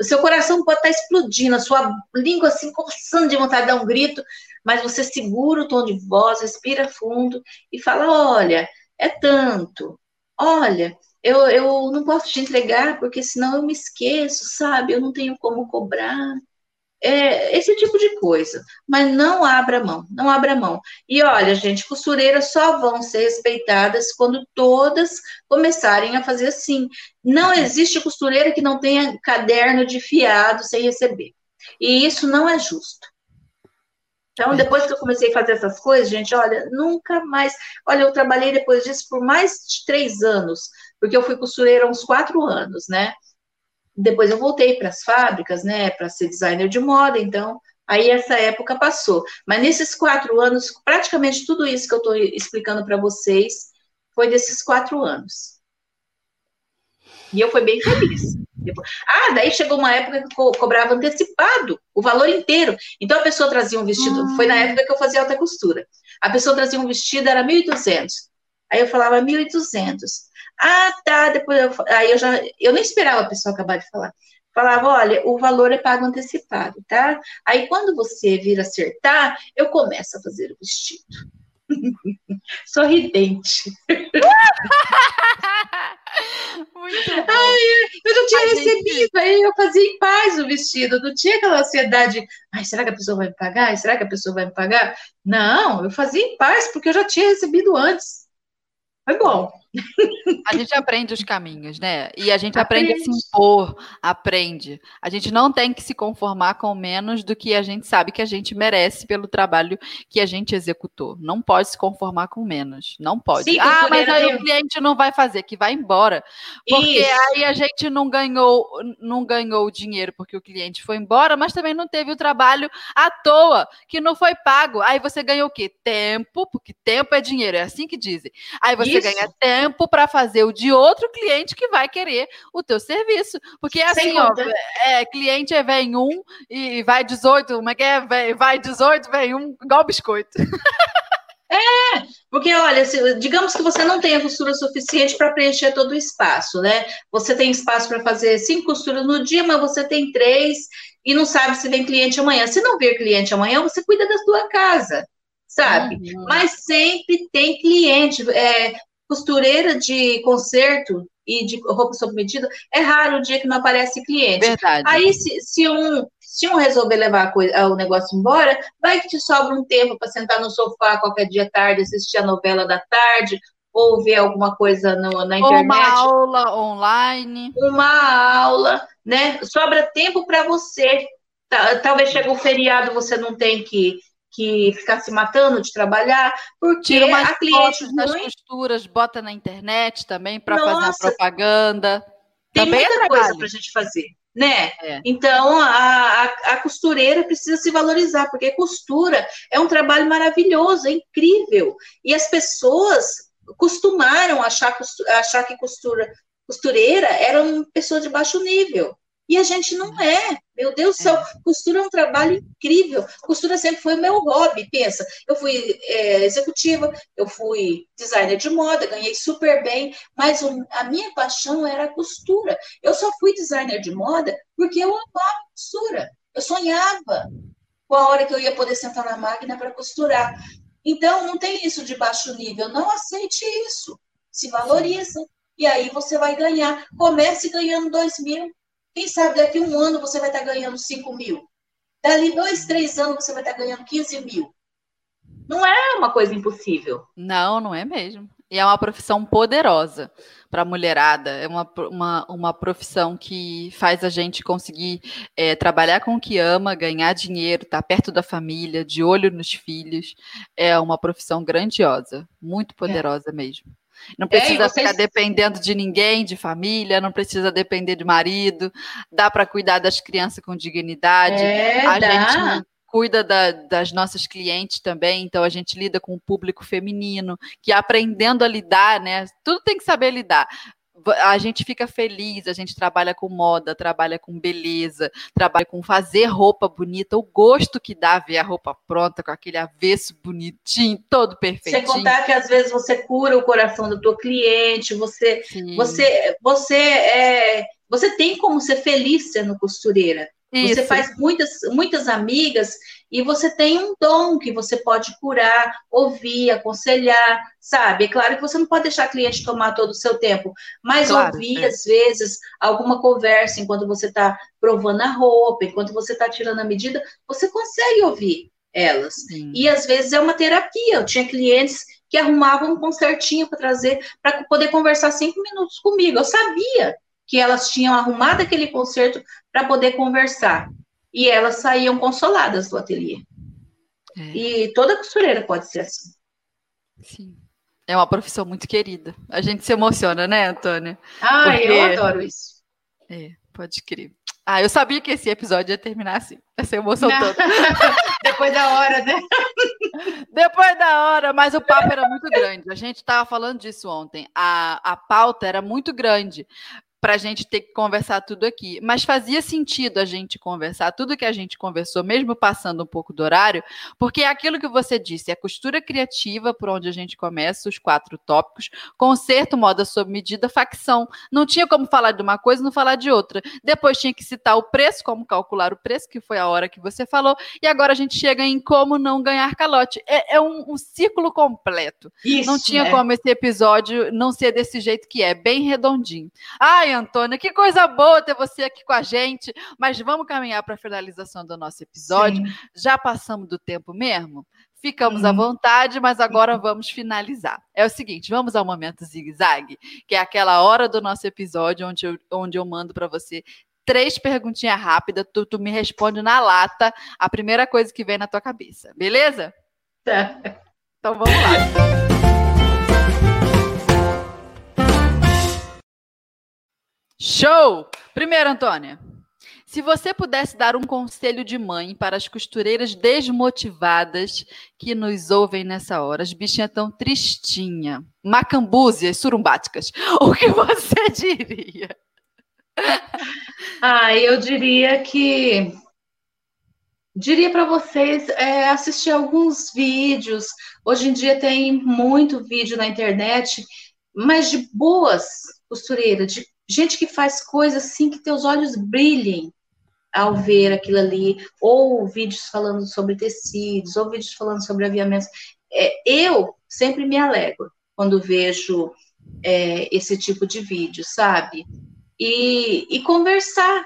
Speaker 2: O seu coração pode estar explodindo, a sua língua assim, coçando de vontade de dar um grito, mas você segura o tom de voz, respira fundo e fala: olha, é tanto, olha, eu, eu não posso te entregar porque senão eu me esqueço, sabe? Eu não tenho como cobrar é, esse tipo de coisa. Mas não abra mão, não abra mão. E olha, gente, costureiras só vão ser respeitadas quando todas começarem a fazer assim. Não existe costureira que não tenha caderno de fiado sem receber. E isso não é justo. Então, depois que eu comecei a fazer essas coisas, gente, olha, nunca mais. Olha, eu trabalhei depois disso por mais de três anos, porque eu fui costureira uns quatro anos, né? Depois eu voltei para as fábricas, né, para ser designer de moda, então aí essa época passou. Mas nesses quatro anos, praticamente tudo isso que eu estou explicando para vocês foi desses quatro anos. E eu fui bem feliz. Ah, daí chegou uma época que eu cobrava antecipado o valor inteiro. Então a pessoa trazia um vestido, foi na ah. época que eu fazia alta costura. A pessoa trazia um vestido, era 1.200. Aí eu falava 1.200. Ah, tá. Depois eu, aí eu já, eu nem esperava a pessoa acabar de falar. Falava, olha, o valor é pago antecipado, tá? Aí quando você vir acertar, eu começo a fazer o vestido. Sorridente. Muito bom. Ai, eu não tinha a recebido, gente... aí eu fazia em paz o vestido, não tinha aquela ansiedade, ai, será que a pessoa vai me pagar? Será que a pessoa vai me pagar? Não, eu fazia em paz, porque eu já tinha recebido antes. Foi bom.
Speaker 1: A gente aprende os caminhos, né? E a gente aprende, aprende a se impor, aprende. A gente não tem que se conformar com menos do que a gente sabe que a gente merece pelo trabalho que a gente executou. Não pode se conformar com menos. Não pode. Sim, ah, mas aí o cliente não vai fazer, que vai embora. Porque Isso. aí a gente não ganhou, não ganhou o dinheiro porque o cliente foi embora, mas também não teve o trabalho à toa, que não foi pago. Aí você ganhou o quê? Tempo, porque tempo é dinheiro, é assim que dizem. Aí você Isso. ganha tempo tempo para fazer o de outro cliente que vai querer o teu serviço. Porque é assim, ó, é, cliente é vem um e vai 18, como é que é? Vai 18, vem um, igual biscoito.
Speaker 2: É, porque olha, se, digamos que você não tenha costura suficiente para preencher todo o espaço, né? Você tem espaço para fazer cinco costuras no dia, mas você tem três e não sabe se vem cliente amanhã. Se não vir cliente amanhã, você cuida da sua casa, sabe? Uhum. Mas sempre tem cliente. É, costureira de concerto e de roupa sob medida, é raro o dia que não aparece cliente.
Speaker 1: Verdade.
Speaker 2: Aí, se, se um se um resolver levar coisa, o negócio embora, vai que te sobra um tempo para sentar no sofá qualquer dia tarde, assistir a novela da tarde, ou ver alguma coisa no, na internet.
Speaker 1: Uma aula online.
Speaker 2: Uma aula, né? Sobra tempo para você. Talvez chegue um feriado, você não tem que que ficar se matando de trabalhar, porque
Speaker 1: Tira umas a cliente fotos das costuras, bota na internet também para fazer a propaganda.
Speaker 2: Tem também é muita é coisa para a gente fazer, né? É. Então a, a, a, costureira precisa se valorizar, porque costura é um trabalho maravilhoso, é incrível. E as pessoas costumaram achar, achar que costura, costureira era uma pessoa de baixo nível. E a gente não é. Meu Deus do céu, é. costura é um trabalho incrível. Costura sempre foi o meu hobby. Pensa, eu fui é, executiva, eu fui designer de moda, ganhei super bem, mas a minha paixão era a costura. Eu só fui designer de moda porque eu amava costura. Eu sonhava com a hora que eu ia poder sentar na máquina para costurar. Então, não tem isso de baixo nível. Não aceite isso. Se valoriza. E aí você vai ganhar. Comece ganhando dois mil quem sabe daqui a um ano você vai estar ganhando 5 mil. Dali dois, três anos você vai estar ganhando 15 mil. Não é uma coisa impossível.
Speaker 1: Não, não é mesmo. E é uma profissão poderosa para a mulherada. É uma, uma, uma profissão que faz a gente conseguir é, trabalhar com o que ama, ganhar dinheiro, estar tá perto da família, de olho nos filhos. É uma profissão grandiosa, muito é. poderosa é. mesmo. Não precisa é, vocês... ficar dependendo de ninguém, de família, não precisa depender de marido, dá para cuidar das crianças com dignidade.
Speaker 2: É,
Speaker 1: a
Speaker 2: dá.
Speaker 1: gente cuida da, das nossas clientes também, então a gente lida com o público feminino, que aprendendo a lidar, né? Tudo tem que saber lidar a gente fica feliz, a gente trabalha com moda, trabalha com beleza, trabalha com fazer roupa bonita, o gosto que dá ver a roupa pronta, com aquele avesso bonitinho, todo perfeitinho.
Speaker 2: Sem contar que às vezes você cura o coração do teu cliente, você, você, você, é, você tem como ser feliz sendo costureira. Isso. Você faz muitas, muitas amigas e você tem um dom que você pode curar, ouvir, aconselhar, sabe? É claro que você não pode deixar a cliente tomar todo o seu tempo, mas claro, ouvir, é. às vezes, alguma conversa enquanto você está provando a roupa, enquanto você está tirando a medida, você consegue ouvir elas. Sim. E às vezes é uma terapia. Eu tinha clientes que arrumavam um concertinho para trazer, para poder conversar cinco minutos comigo. Eu sabia que elas tinham arrumado aquele concerto para poder conversar e elas saíam consoladas do ateliê. É. E toda costureira pode ser assim.
Speaker 1: Sim. É uma profissão muito querida. A gente se emociona, né, Antônia?
Speaker 2: Ah, Porque... eu adoro isso.
Speaker 1: É, pode crer. Ah, eu sabia que esse episódio ia terminar assim, essa emoção Não. toda.
Speaker 2: Depois da hora, né?
Speaker 1: Depois da hora, mas o papo era muito grande. A gente estava falando disso ontem. A, a pauta era muito grande para a gente ter que conversar tudo aqui. Mas fazia sentido a gente conversar tudo que a gente conversou, mesmo passando um pouco do horário, porque é aquilo que você disse, é costura criativa, por onde a gente começa, os quatro tópicos, conserto, moda sob medida, facção. Não tinha como falar de uma coisa e não falar de outra. Depois tinha que citar o preço, como calcular o preço, que foi a hora que você falou, e agora a gente chega em como não ganhar calote. É, é um, um, ciclo completo. Isso, não tinha é. como esse episódio não ser desse jeito que é, bem redondinho. Ai, Antônia. Que coisa boa ter você aqui com a gente. Mas vamos caminhar para a finalização do nosso episódio. Sim. Já passamos do tempo mesmo? Ficamos à vontade, mas agora vamos finalizar. É o seguinte, vamos ao momento zigue-zague, que é aquela hora do nosso episódio onde eu, onde eu mando para você três perguntinhas rápidas, tu, tu, me responde na lata a primeira coisa que vem na tua cabeça, beleza?
Speaker 2: Tá.
Speaker 1: Então vamos lá. Show! Primeiro, Antônia, se você pudesse dar um conselho de mãe para as costureiras desmotivadas que nos ouvem nessa hora, as bichinhas tão tristinha, macambúzias, surumbáticas, o que você diria?
Speaker 2: Ah, eu diria que diria para vocês é, assistir alguns vídeos. Hoje em dia tem muito vídeo na internet, mas de boas costureiras, de gente que faz coisas assim que teus olhos brilhem ao ver aquilo ali, ou vídeos falando sobre tecidos, ou vídeos falando sobre aviamentos. É, eu sempre me alegro quando vejo é, esse tipo de vídeo, sabe? E, e conversar,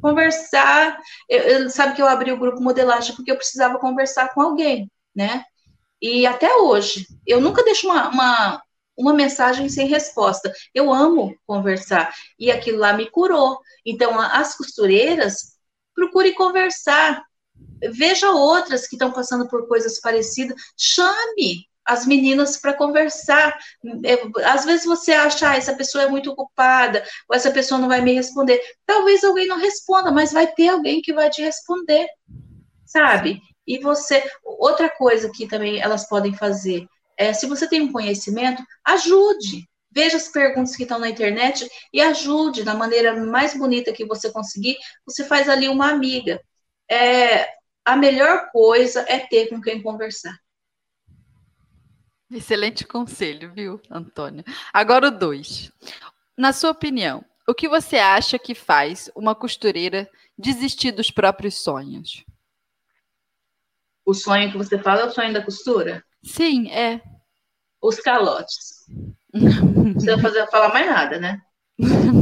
Speaker 2: conversar. Eu, eu, sabe que eu abri o grupo modelagem porque eu precisava conversar com alguém, né? E até hoje, eu nunca deixo uma, uma, uma mensagem sem resposta. Eu amo conversar e aquilo lá me curou. Então, as costureiras, procure conversar. Veja outras que estão passando por coisas parecidas. Chame as meninas para conversar. É, às vezes você acha, ah, essa pessoa é muito ocupada, ou essa pessoa não vai me responder. Talvez alguém não responda, mas vai ter alguém que vai te responder, sabe? E você, outra coisa que também elas podem fazer, é, se você tem um conhecimento, ajude. Veja as perguntas que estão na internet e ajude da maneira mais bonita que você conseguir. Você faz ali uma amiga. É, a melhor coisa é ter com quem conversar.
Speaker 1: Excelente conselho, viu, Antônia? Agora o dois. Na sua opinião, o que você acha que faz uma costureira desistir dos próprios sonhos?
Speaker 2: O sonho que você fala é o sonho da costura?
Speaker 1: Sim, é.
Speaker 2: Os calotes. Não precisa fazer, falar mais nada, né?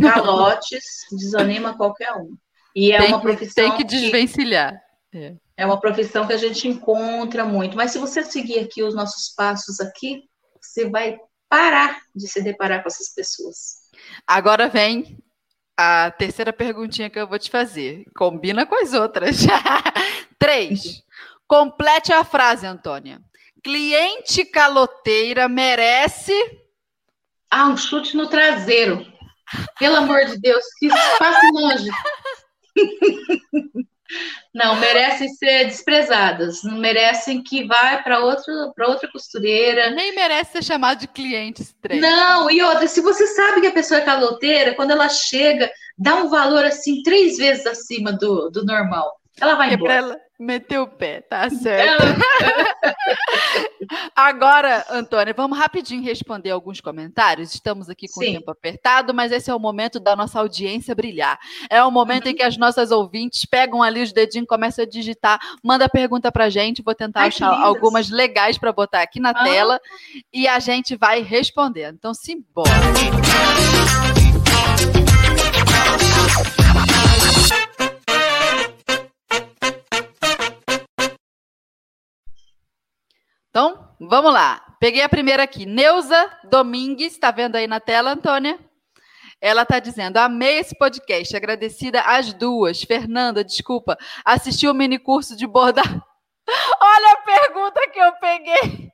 Speaker 2: Calotes desanima qualquer um. E é
Speaker 1: tem
Speaker 2: uma profissão.
Speaker 1: tem que desvencilhar.
Speaker 2: É. é uma profissão que a gente encontra muito. Mas se você seguir aqui os nossos passos aqui, você vai parar de se deparar com essas pessoas.
Speaker 1: Agora vem a terceira perguntinha que eu vou te fazer. Combina com as outras. Três. Complete a frase, Antônia. Cliente caloteira merece.
Speaker 2: Ah, um chute no traseiro. Pelo amor de Deus, que passe longe. Não, merecem ser desprezadas, não merecem que vá para outra, outra costureira.
Speaker 1: Nem merece ser chamado de cliente estranho.
Speaker 2: Não, e outra, se você sabe que a pessoa é caloteira, quando ela chega, dá um valor assim três vezes acima do, do normal. Ela vai embora.
Speaker 1: Ela meter o pé, tá certo. Agora, Antônia, vamos rapidinho responder alguns comentários. Estamos aqui com Sim. o tempo apertado, mas esse é o momento da nossa audiência brilhar. É o momento uhum. em que as nossas ouvintes pegam ali os dedinhos, começam a digitar, manda pergunta pra gente. Vou tentar Ai, achar algumas legais para botar aqui na tela e a gente vai respondendo. Então, simbora. Então, vamos lá. Peguei a primeira aqui. Neuza Domingues, está vendo aí na tela, Antônia? Ela está dizendo: amei esse podcast, agradecida às duas. Fernanda, desculpa, assisti o mini curso de bordado. Olha a pergunta que eu peguei.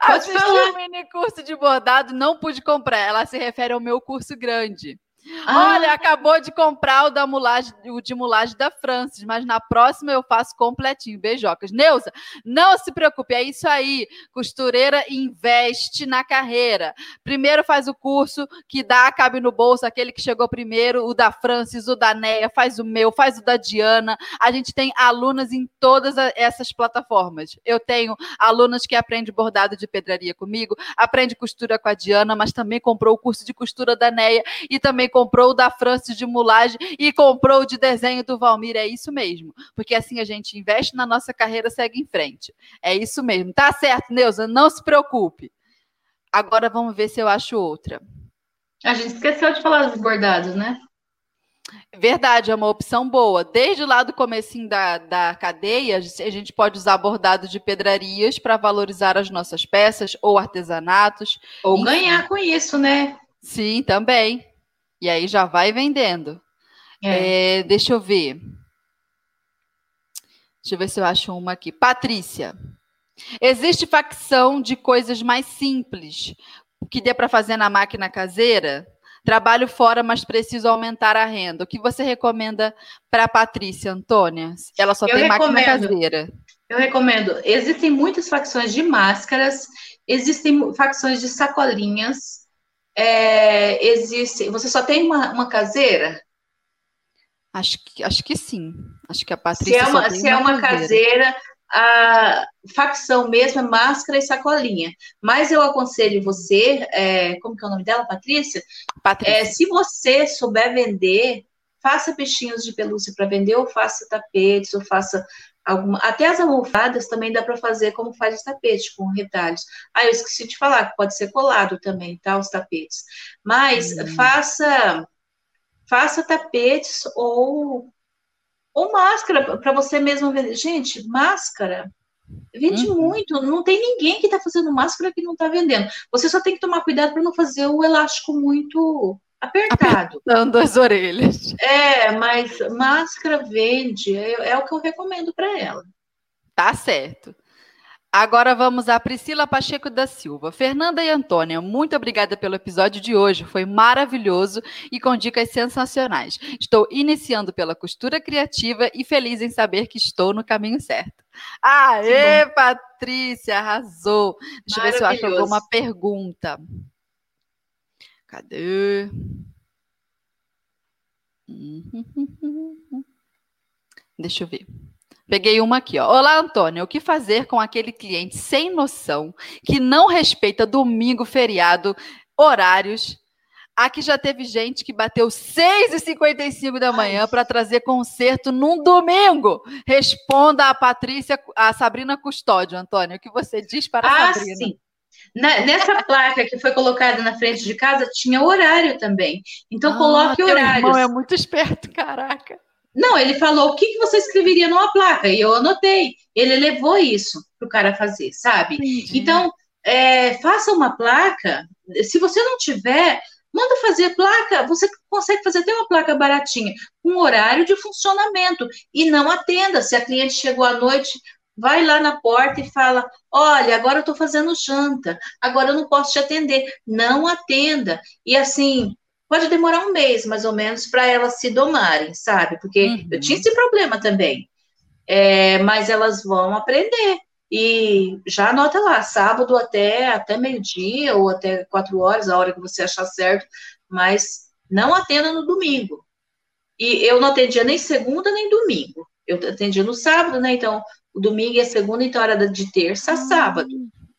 Speaker 1: Assisti o mini curso de bordado, não pude comprar. Ela se refere ao meu curso grande. Ah. Olha, acabou de comprar o da mulagem, o de mulagem da Francis, mas na próxima eu faço completinho. Beijocas. Neuza, não se preocupe, é isso aí. Costureira investe na carreira. Primeiro faz o curso que dá, cabe no bolso, aquele que chegou primeiro, o da Francis, o da Neia, faz o meu, faz o da Diana. A gente tem alunas em todas essas plataformas. Eu tenho alunas que aprendem bordado de pedraria comigo, aprende costura com a Diana, mas também comprou o curso de costura da Neia e também comprou o da Francis de mulagem e comprou o de desenho do Valmir. É isso mesmo. Porque assim a gente investe na nossa carreira, segue em frente. É isso mesmo. Tá certo, Neuza, não se preocupe. Agora vamos ver se eu acho outra.
Speaker 2: A gente esqueceu de falar dos bordados, né?
Speaker 1: Verdade, é uma opção boa. Desde lá do comecinho da, da cadeia, a gente pode usar bordado de pedrarias para valorizar as nossas peças ou artesanatos.
Speaker 2: Ou ganhar com isso, né?
Speaker 1: Sim, também. E aí já vai vendendo. É. É, deixa eu ver. Deixa eu ver se eu acho uma aqui. Patrícia. Existe facção de coisas mais simples que dê para fazer na máquina caseira? Trabalho fora, mas preciso aumentar a renda. O que você recomenda para a Patrícia, Antônia? Ela só eu tem recomendo. máquina caseira.
Speaker 2: Eu recomendo. Existem muitas facções de máscaras, existem facções de sacolinhas, é, existe. Você só tem uma, uma caseira?
Speaker 1: Acho que, acho que sim. Acho que a Patrícia.
Speaker 2: Se é uma, se é uma caseira, a facção mesmo é máscara e sacolinha. Mas eu aconselho você, é, como que é o nome dela, Patrícia? Patrícia. É, se você souber vender, faça peixinhos de pelúcia para vender, ou faça tapetes, ou faça Alguma, até as almofadas também dá para fazer como faz os tapetes, com retalhos. Ah, eu esqueci de falar que pode ser colado também, tá? Os tapetes. Mas uhum. faça faça tapetes ou ou máscara para você mesmo vender. Gente, máscara vende uhum. muito. Não tem ninguém que está fazendo máscara que não está vendendo. Você só tem que tomar cuidado para não fazer o elástico muito apertado.
Speaker 1: Apertando as orelhas.
Speaker 2: É, mas máscara vende, é, é o que eu recomendo para ela.
Speaker 1: Tá certo. Agora vamos a Priscila Pacheco da Silva. Fernanda e Antônia, muito obrigada pelo episódio de hoje. Foi maravilhoso e com dicas sensacionais. Estou iniciando pela costura criativa e feliz em saber que estou no caminho certo. Aê, Patrícia, arrasou. Deixa eu ver se eu acho alguma pergunta. Cadê? Deixa eu ver. Peguei uma aqui, ó. Olá, Antônia. O que fazer com aquele cliente sem noção que não respeita domingo, feriado, horários? Aqui já teve gente que bateu 6h55 da manhã para trazer concerto num domingo. Responda a Patrícia, a Sabrina Custódio, Antônia. O que você diz para a ah, Sabrina? Sim.
Speaker 2: Na, nessa placa que foi colocada na frente de casa tinha horário também. Então ah, coloque horários.
Speaker 1: Irmão é muito esperto, caraca.
Speaker 2: Não, ele falou o que, que você escreveria numa placa, e eu anotei. Ele levou isso para o cara fazer, sabe? Entendi. Então, é, faça uma placa. Se você não tiver, manda fazer placa. Você consegue fazer até uma placa baratinha, com horário de funcionamento. E não atenda. Se a cliente chegou à noite, vai lá na porta e fala: Olha, agora eu estou fazendo janta, agora eu não posso te atender. Não atenda. E assim, pode demorar um mês, mais ou menos, para elas se domarem, sabe? Porque uhum. eu tinha esse problema também. É, mas elas vão aprender. E já anota lá, sábado até, até meio-dia ou até quatro horas, a hora que você achar certo, mas não atenda no domingo. E eu não atendia nem segunda nem domingo. Eu atendia no sábado, né? Então, o domingo e a segunda, então era de terça a sábado.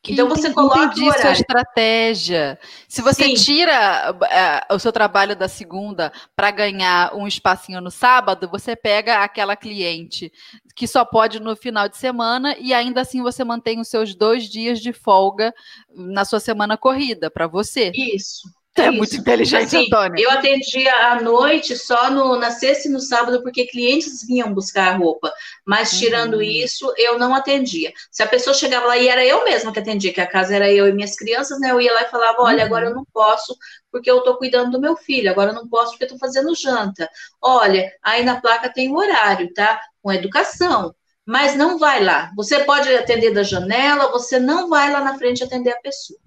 Speaker 1: Que então você coloca o horário. sua estratégia. Se você Sim. tira uh, o seu trabalho da segunda para ganhar um espacinho no sábado, você pega aquela cliente que só pode no final de semana e ainda assim você mantém os seus dois dias de folga na sua semana corrida para você.
Speaker 2: Isso.
Speaker 1: É, é muito inteligente, assim, Antônio.
Speaker 2: Eu atendia à noite só no, na sexta e no sábado, porque clientes vinham buscar a roupa. Mas, tirando uhum. isso, eu não atendia. Se a pessoa chegava lá e era eu mesma que atendia, que a casa era eu e minhas crianças, né? Eu ia lá e falava: olha, uhum. agora eu não posso, porque eu estou cuidando do meu filho, agora eu não posso porque eu estou fazendo janta. Olha, aí na placa tem o horário, tá? Com educação. Mas não vai lá. Você pode atender da janela, você não vai lá na frente atender a pessoa.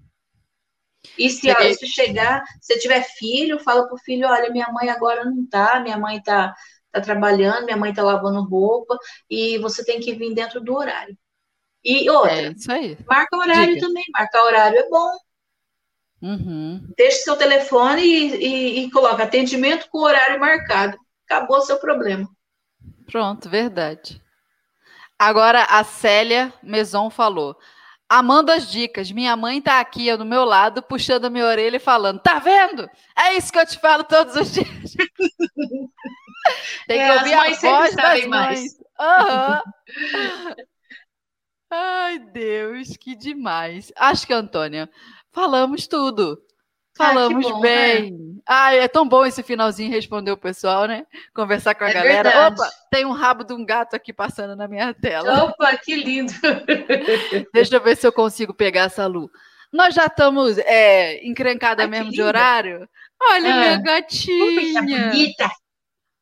Speaker 2: E se, é. se chegar, se tiver filho, fala pro filho, olha, minha mãe agora não tá, minha mãe tá, tá trabalhando, minha mãe tá lavando roupa, e você tem que vir dentro do horário. E outra, é marca horário Diga. também, marca horário é bom. Uhum. Deixe seu telefone e, e, e coloca atendimento com horário marcado. Acabou seu problema.
Speaker 1: Pronto, verdade. Agora a Célia Meson falou: amando as dicas. Minha mãe tá aqui do meu lado, puxando a minha orelha e falando: tá vendo? É isso que eu te falo todos os dias. Tem que é, ouvir a voz das mães. Uhum. Ai, Deus, que demais. Acho que, Antônia, falamos tudo. Ah, Falamos ah, bom, bem. Né? Ai, é tão bom esse finalzinho responder o pessoal, né? Conversar com a é galera. Verdade. Opa, tem um rabo de um gato aqui passando na minha tela.
Speaker 2: Opa, que lindo!
Speaker 1: Deixa eu ver se eu consigo pegar essa luz. Nós já estamos é, encrencada Ai, mesmo de horário. Olha, ah. minha gatinha. Ui, bonita!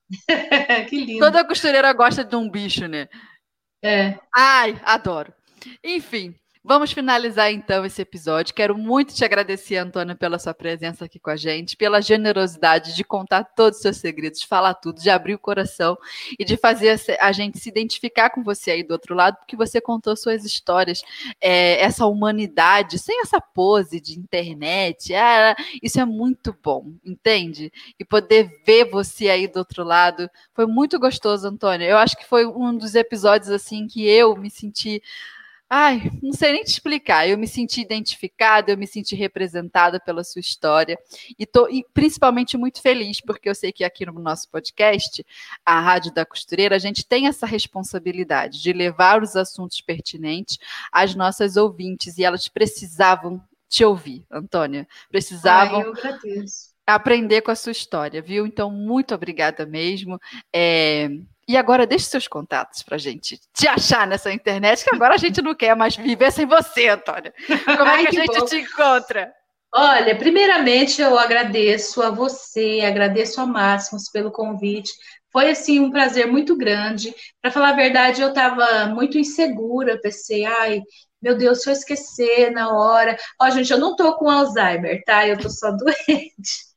Speaker 1: que lindo. Toda costureira gosta de um bicho, né?
Speaker 2: É.
Speaker 1: Ai, adoro. Enfim, Vamos finalizar então esse episódio. Quero muito te agradecer, Antônia, pela sua presença aqui com a gente, pela generosidade de contar todos os seus segredos, de falar tudo, de abrir o coração e de fazer a gente se identificar com você aí do outro lado, porque você contou suas histórias, é, essa humanidade, sem essa pose de internet. Ah, isso é muito bom, entende? E poder ver você aí do outro lado foi muito gostoso, Antônia. Eu acho que foi um dos episódios assim que eu me senti Ai, não sei nem te explicar. Eu me senti identificada, eu me senti representada pela sua história e tô e principalmente muito feliz porque eu sei que aqui no nosso podcast, a Rádio da Costureira, a gente tem essa responsabilidade de levar os assuntos pertinentes às nossas ouvintes e elas precisavam te ouvir, Antônia. Precisavam Ai,
Speaker 2: eu agradeço
Speaker 1: aprender com a sua história, viu? Então, muito obrigada mesmo. É, e agora deixe seus contatos para a gente te achar nessa internet, que agora a gente não quer mais viver sem você, Antônia. Como é que a gente bom. te encontra?
Speaker 2: Olha, primeiramente eu agradeço a você, agradeço a Máximos pelo convite. Foi assim um prazer muito grande. Para falar a verdade, eu estava muito insegura, pensei, ai, meu Deus, se eu esquecer na hora. Ó, gente, eu não tô com Alzheimer, tá? Eu tô só doente.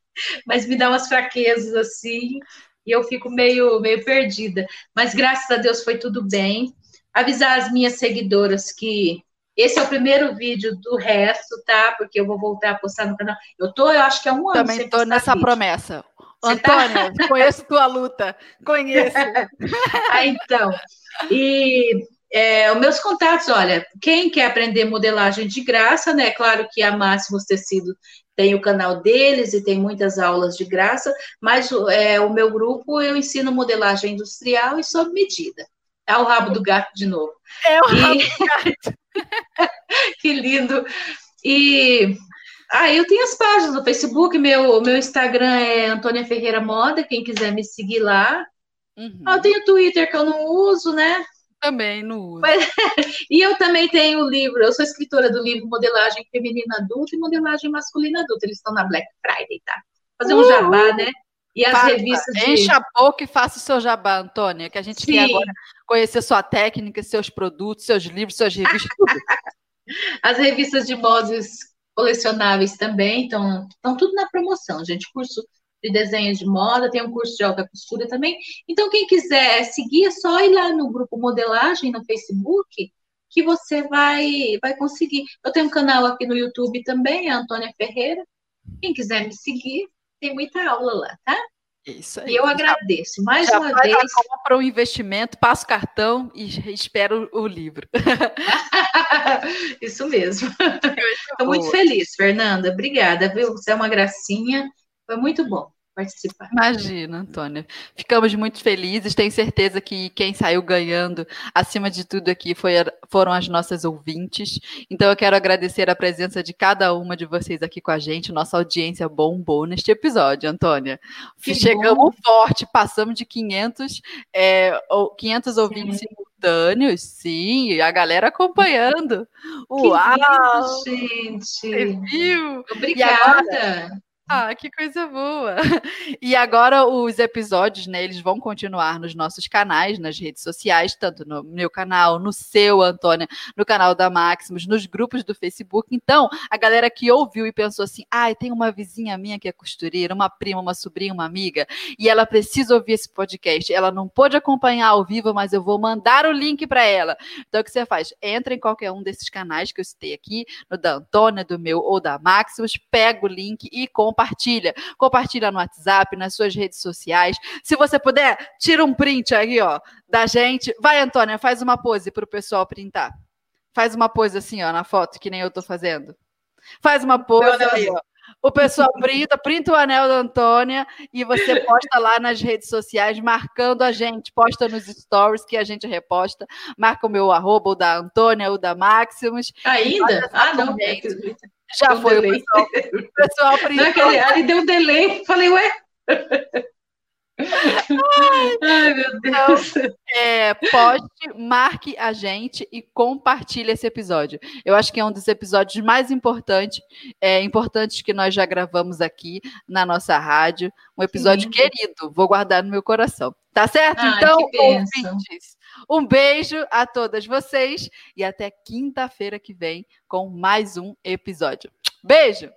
Speaker 2: Mas me dá umas fraquezas assim e eu fico meio, meio perdida. Mas graças a Deus foi tudo bem. Avisar as minhas seguidoras que esse é o primeiro vídeo do resto, tá? Porque eu vou voltar a postar no canal. Eu tô, eu acho que é um ano.
Speaker 1: Também tô nessa vídeo. promessa. Você tá? Antônia, tá? conheço tua luta. Conheço.
Speaker 2: ah, então. E é, os meus contatos, olha, quem quer aprender modelagem de graça, né? Claro que a Máximos Tecido tem o canal deles e tem muitas aulas de graça, mas é, o meu grupo eu ensino modelagem industrial e sob medida. É o rabo do gato de novo.
Speaker 1: É o rabo do gato.
Speaker 2: que lindo. E ah, eu tenho as páginas no Facebook, meu, meu Instagram é Antônia Ferreira Moda, quem quiser me seguir lá. Uhum. Eu tenho Twitter que eu não uso, né?
Speaker 1: Também não uso.
Speaker 2: Mas, e eu também tenho o livro, eu sou escritora do livro Modelagem Feminina Adulta e Modelagem Masculina Adulta. Eles estão na Black Friday, tá? Fazer um jabá, né? E as Faça, revistas
Speaker 1: de... Encha a boca e faça o seu jabá, Antônia, que a gente Sim. quer agora conhecer sua técnica, seus produtos, seus livros, suas revistas.
Speaker 2: As revistas de modos colecionáveis também estão tudo na promoção, gente. Curso de desenho de moda, tem um curso de alta costura também. Então, quem quiser seguir, é só ir lá no grupo Modelagem no Facebook, que você vai, vai conseguir. Eu tenho um canal aqui no YouTube também, a Antônia Ferreira. Quem quiser me seguir, tem muita aula lá, tá?
Speaker 1: Isso aí.
Speaker 2: E eu agradeço mais já uma vez.
Speaker 1: Compra o um investimento, passa o cartão e espero o livro.
Speaker 2: Isso mesmo. Estou muito feliz, Fernanda. Obrigada, viu? Você é uma gracinha. Foi muito bom participar.
Speaker 1: Imagina, Antônia. Ficamos muito felizes. Tenho certeza que quem saiu ganhando, acima de tudo aqui, foi, foram as nossas ouvintes. Então, eu quero agradecer a presença de cada uma de vocês aqui com a gente. Nossa audiência bombou neste episódio, Antônia. Que Chegamos bom. forte, passamos de 500, é, 500 ouvintes simultâneos, sim, a galera acompanhando.
Speaker 2: Uau! Que lindo, gente!
Speaker 1: Você viu?
Speaker 2: Obrigada!
Speaker 1: Ah, que coisa boa! E agora os episódios, né, eles vão continuar nos nossos canais, nas redes sociais, tanto no meu canal, no seu, Antônia, no canal da Maximus, nos grupos do Facebook. Então, a galera que ouviu e pensou assim: ai, ah, tem uma vizinha minha que é costureira, uma prima, uma sobrinha, uma amiga, e ela precisa ouvir esse podcast. Ela não pôde acompanhar ao vivo, mas eu vou mandar o link para ela. Então, o que você faz? Entra em qualquer um desses canais que eu citei aqui, no da Antônia, do meu ou da Maximus, pega o link e compra compartilha. Compartilha no WhatsApp, nas suas redes sociais. Se você puder, tira um print aí, ó, da gente. Vai, Antônia, faz uma pose para o pessoal printar. Faz uma pose assim, ó, na foto, que nem eu tô fazendo. Faz uma pose aí, ó. O pessoal printa, printa o anel da Antônia e você posta lá nas redes sociais, marcando a gente, posta nos stories que a gente reposta, marca o meu arroba, o da Antônia, o da Maximus.
Speaker 2: Ainda? Ah, não. É
Speaker 1: já deu foi delay. o pessoal. O pessoal
Speaker 2: Naquele, deu um delay. Falei, ué? Ai, Ai, meu Deus.
Speaker 1: Então, é, poste, marque a gente e compartilhe esse episódio. Eu acho que é um dos episódios mais importantes, é, importantes que nós já gravamos aqui na nossa rádio. Um episódio Sim. querido, vou guardar no meu coração. Tá certo?
Speaker 2: Ai,
Speaker 1: então, ouvintes, um beijo a todas vocês e até quinta-feira que vem com mais um episódio. Beijo!